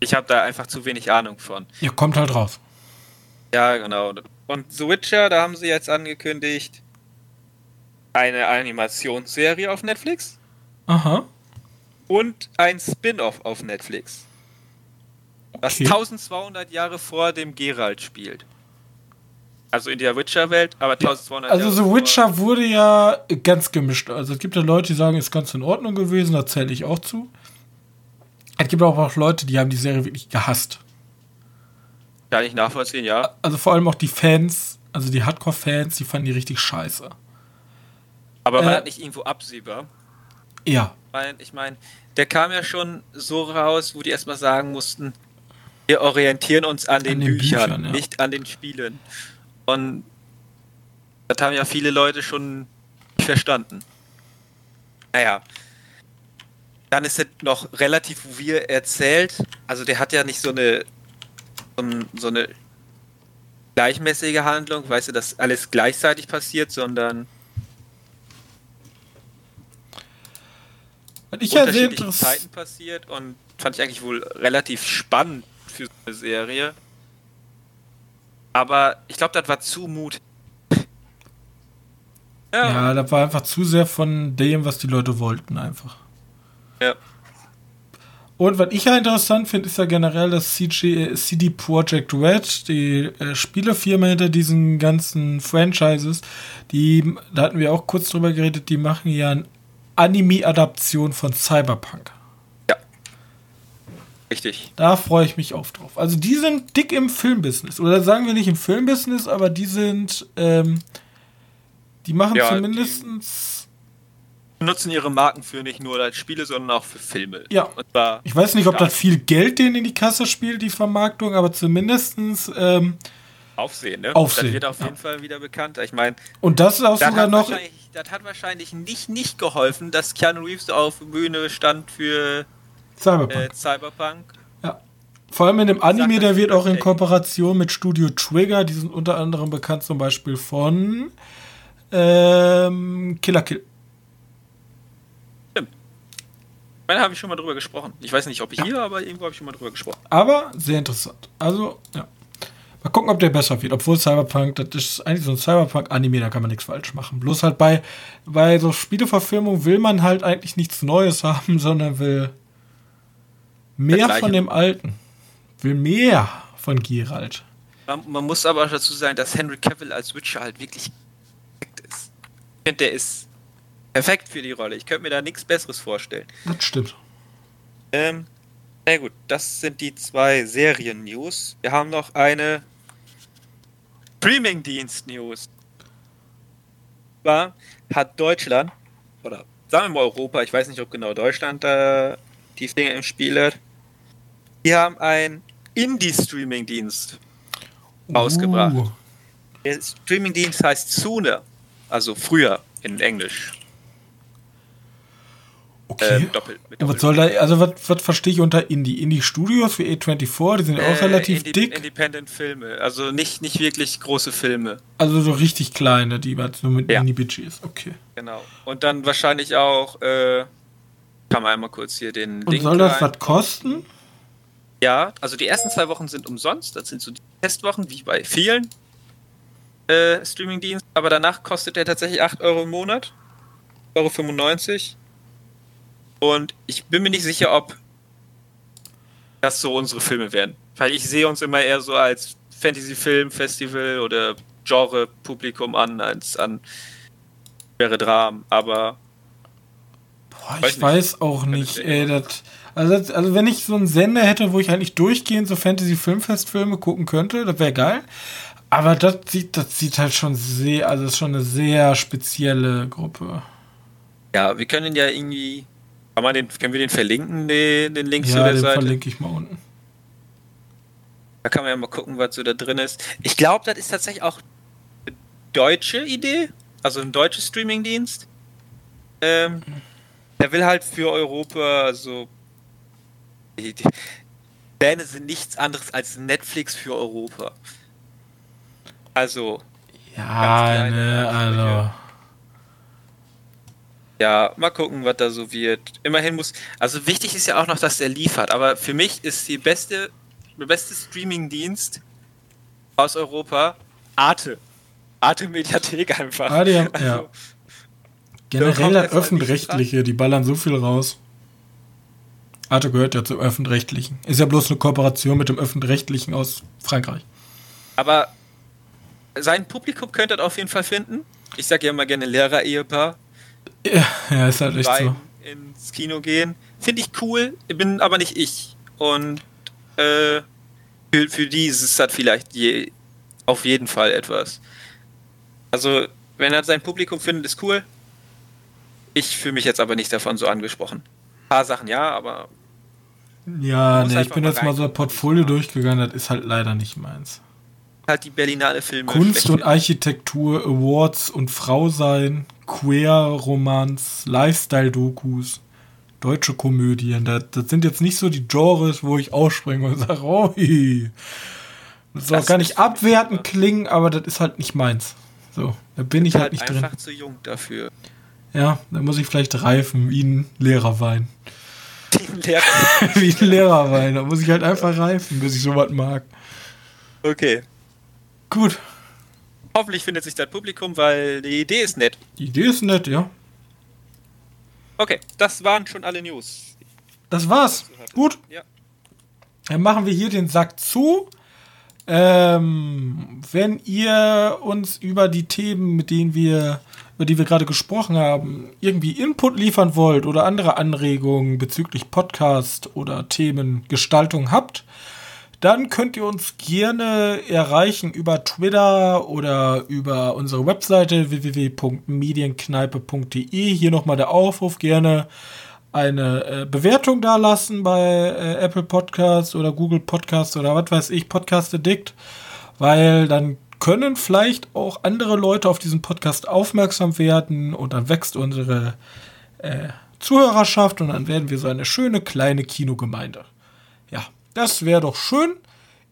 ich habe da einfach zu wenig Ahnung von. Ihr kommt halt raus. Ja, genau. Und The Witcher, da haben sie jetzt angekündigt, eine Animationsserie auf Netflix Aha. und ein Spin-off auf Netflix. Was Okay. 1200 Jahre vor dem Geralt spielt. Also in der Witcher-Welt, aber 1200 Also Jahre The vor- Witcher wurde ja ganz gemischt. Also es gibt ja Leute, die sagen, ist ganz in Ordnung gewesen, da zähle ich auch zu. Es gibt aber auch Leute, die haben die Serie wirklich gehasst. Kann ich nachvollziehen, ja. Also vor allem auch die Fans, also die Hardcore-Fans, die fanden die richtig scheiße. Aber war Äh, das nicht irgendwo absehbar? Ja. Weil, ich meine, der kam ja schon so raus, wo die erstmal sagen mussten, wir orientieren uns an den, den Büchern, Büchern, ja. nicht an den Spielen. Und das haben ja viele Leute schon nicht verstanden. Naja. Dann ist es noch relativ wir erzählt. Also der hat ja nicht so eine so ein- so eine gleichmäßige Handlung, weißt du, dass alles gleichzeitig passiert, sondern Was ich unterschiedlichen. Zeiten passiert und fand ich eigentlich wohl relativ spannend für so eine Serie. Aber ich glaube, das war zu mutig. Ja, Ja, das war einfach zu sehr von dem, was die Leute wollten, einfach. ja. Und was ich ja interessant finde, ist ja generell das CG, äh, CD Projekt Red, die äh, Spielefirma hinter diesen ganzen Franchises. Die, da hatten wir auch kurz drüber geredet, die machen ja eine Anime-Adaption von Cyberpunk. Richtig. Da freue ich mich auf drauf. Also die sind dick im Filmbusiness. Oder sagen wir nicht im Filmbusiness, aber die sind, ähm, die machen Ja, zumindestens Nutzen ihre Marken für nicht nur als Spiele, sondern auch für Filme. Ja. Ich weiß nicht, ob das viel Geld denen in die Kasse spielt, die Vermarktung, aber zumindestens ähm, Aufsehen, ne? Aufsehen, Das wird auf ja. jeden Fall wieder bekannt. Ich meine, und das ist auch sogar noch. das hat wahrscheinlich nicht, nicht geholfen, dass Keanu Reeves auf Bühne stand für Cyberpunk. äh, Cyberpunk. ja. Vor allem in dem Anime, der wird auch in. Kooperation mit Studio Trigger, die sind unter anderem bekannt zum Beispiel von ähm, Killer Kill. Ich meine, habe ich schon mal drüber gesprochen. Ich weiß nicht, ob hier, aber irgendwo habe ich schon mal drüber gesprochen. Aber sehr interessant. Also, ja. Mal gucken, ob der besser wird. Obwohl Cyberpunk, das ist eigentlich so ein Cyberpunk-Anime, da kann man nichts falsch machen. Bloß halt bei, bei so Spieleverfilmung will man halt eigentlich nichts Neues haben, sondern will mehr von dem Alten. Will mehr von Geralt. Man, man muss aber auch dazu sagen, dass Henry Cavill als Witcher halt wirklich perfekt ist. Ich finde, der ist perfekt für die Rolle. Ich könnte mir da nichts Besseres vorstellen. Das stimmt. Ähm, na gut, das sind die zwei Serien-News. Wir haben noch eine Streaming-Dienst-News. Zwar hat Deutschland, oder sagen wir mal Europa, ich weiß nicht, ob genau Deutschland da die Dinge im Spiel hat, die haben einen Indie-Streaming-Dienst Ausgebracht. Uh, Der Streamingdienst heißt Sooner, also früher in Englisch. okay. Ähm, doppelt, mit Und was doppelt- soll da, also was, was verstehe ich unter Indie? Indie-Studios wie A24, die sind ja auch Äh, relativ Indi- dick. Independent Filme, also nicht, nicht wirklich große Filme. Also so richtig kleine, die halt so mit Ja. Indie-Budgets. Okay. Genau. Und dann wahrscheinlich auch, äh, kann einmal kurz hier den Und soll das rein- was kosten? Ja, also die ersten zwei Wochen sind umsonst. Das sind so die Testwochen, wie bei vielen äh, Streamingdiensten. Aber danach kostet der tatsächlich 8 Euro im Monat. Euro 95. Und ich bin mir nicht sicher, ob das so unsere Filme werden. Weil ich sehe uns immer eher so als Fantasy-Film-Festival oder Genre-Publikum an als an schwere Dramen, aber Boah, ich weiß auch nicht, ey, das, also, also wenn ich so einen Sender hätte, wo ich eigentlich durchgehend so Fantasy-Filmfestfilme gucken könnte, das wäre geil. Aber das sieht, das sieht halt schon sehr, also ist schon eine sehr spezielle Gruppe. Ja, wir können ja irgendwie, kann man den, können wir den verlinken, den, den Link ja, zu der den Seite? verlinke ich mal unten. Da kann man ja mal gucken, was so da drin ist. Ich glaube, das ist tatsächlich auch eine deutsche Idee, also ein deutscher Streamingdienst. Ähm, der will halt für Europa so. Die, die Pläne sind nichts anderes als Netflix für Europa. Also, Ja, ne, also. Ja, mal gucken, was da so wird. Immerhin muss. Also wichtig ist ja auch noch, dass der liefert. Aber für mich ist die beste, der beste Streamingdienst aus Europa Arte. Arte Mediathek einfach. Ah, die haben, Also, ja. Generell öffentlich-rechtliche, die ballern so viel raus. Arte gehört ja zum öffentlich-rechtlichen. Ist ja bloß eine Kooperation mit dem öffentlich-rechtlichen aus Frankreich. Aber sein Publikum könnte das auf jeden Fall finden. Ich sage ja immer gerne Lehrer-Ehepaar. Ja, ja ist halt echt so. ins Kino gehen. Finde ich cool, bin aber nicht ich. Und äh, für, für die ist es halt vielleicht je, auf jeden Fall etwas. Also, wenn er sein Publikum findet, ist cool. Ich fühle mich jetzt aber nicht davon so angesprochen. Ein paar Sachen ja, aber Ja, muss ne, ich einfach bin jetzt mal so ein. Portfolio durchgegangen, das ist halt leider nicht meins. halt die Berlinale Filme. Kunst und. Architektur, Awards und Frau sein, Queer-Romans, Lifestyle-Dokus, deutsche Komödien. Das, das sind jetzt nicht so die Genres, wo ich ausspringe und sage, oh, hi. Das soll Das gar nicht abwertend klingen, aber das ist halt nicht meins. So, da bin ich halt, halt nicht einfach drin. zu jung dafür. Ja, da muss ich vielleicht reifen, wie ein Lehrerwein. Lehrer. wie ein Lehrerwein. Da muss ich halt einfach reifen, bis ich sowas mag. Okay. Gut, Hoffentlich findet sich das Publikum, weil die Idee ist nett. die Idee ist nett, ja. Okay, das waren schon alle News. Das war's. Gut. Ja. Dann machen wir hier den Sack zu. Ähm, wenn ihr uns über die Themen, mit denen wir, über die wir gerade gesprochen haben, irgendwie Input liefern wollt oder andere Anregungen bezüglich Podcast oder Themengestaltung habt, dann könnt ihr uns gerne erreichen über Twitter oder über unsere Webseite www.medienkneipe.de. Hier nochmal der Aufruf, gerne eine äh, Bewertung da lassen bei äh, Apple Podcasts oder Google Podcasts oder was weiß ich, Podcast Addict, weil dann können vielleicht auch andere Leute auf diesen Podcast aufmerksam werden und dann wächst unsere äh, Zuhörerschaft und dann werden wir so eine schöne kleine Kinogemeinde. Ja, das wäre doch schön.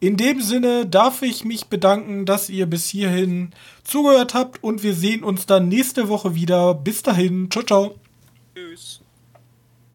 In dem Sinne darf ich mich bedanken, dass ihr bis hierhin zugehört habt und wir sehen uns dann nächste Woche wieder. Bis dahin, ciao, ciao. Tschüss.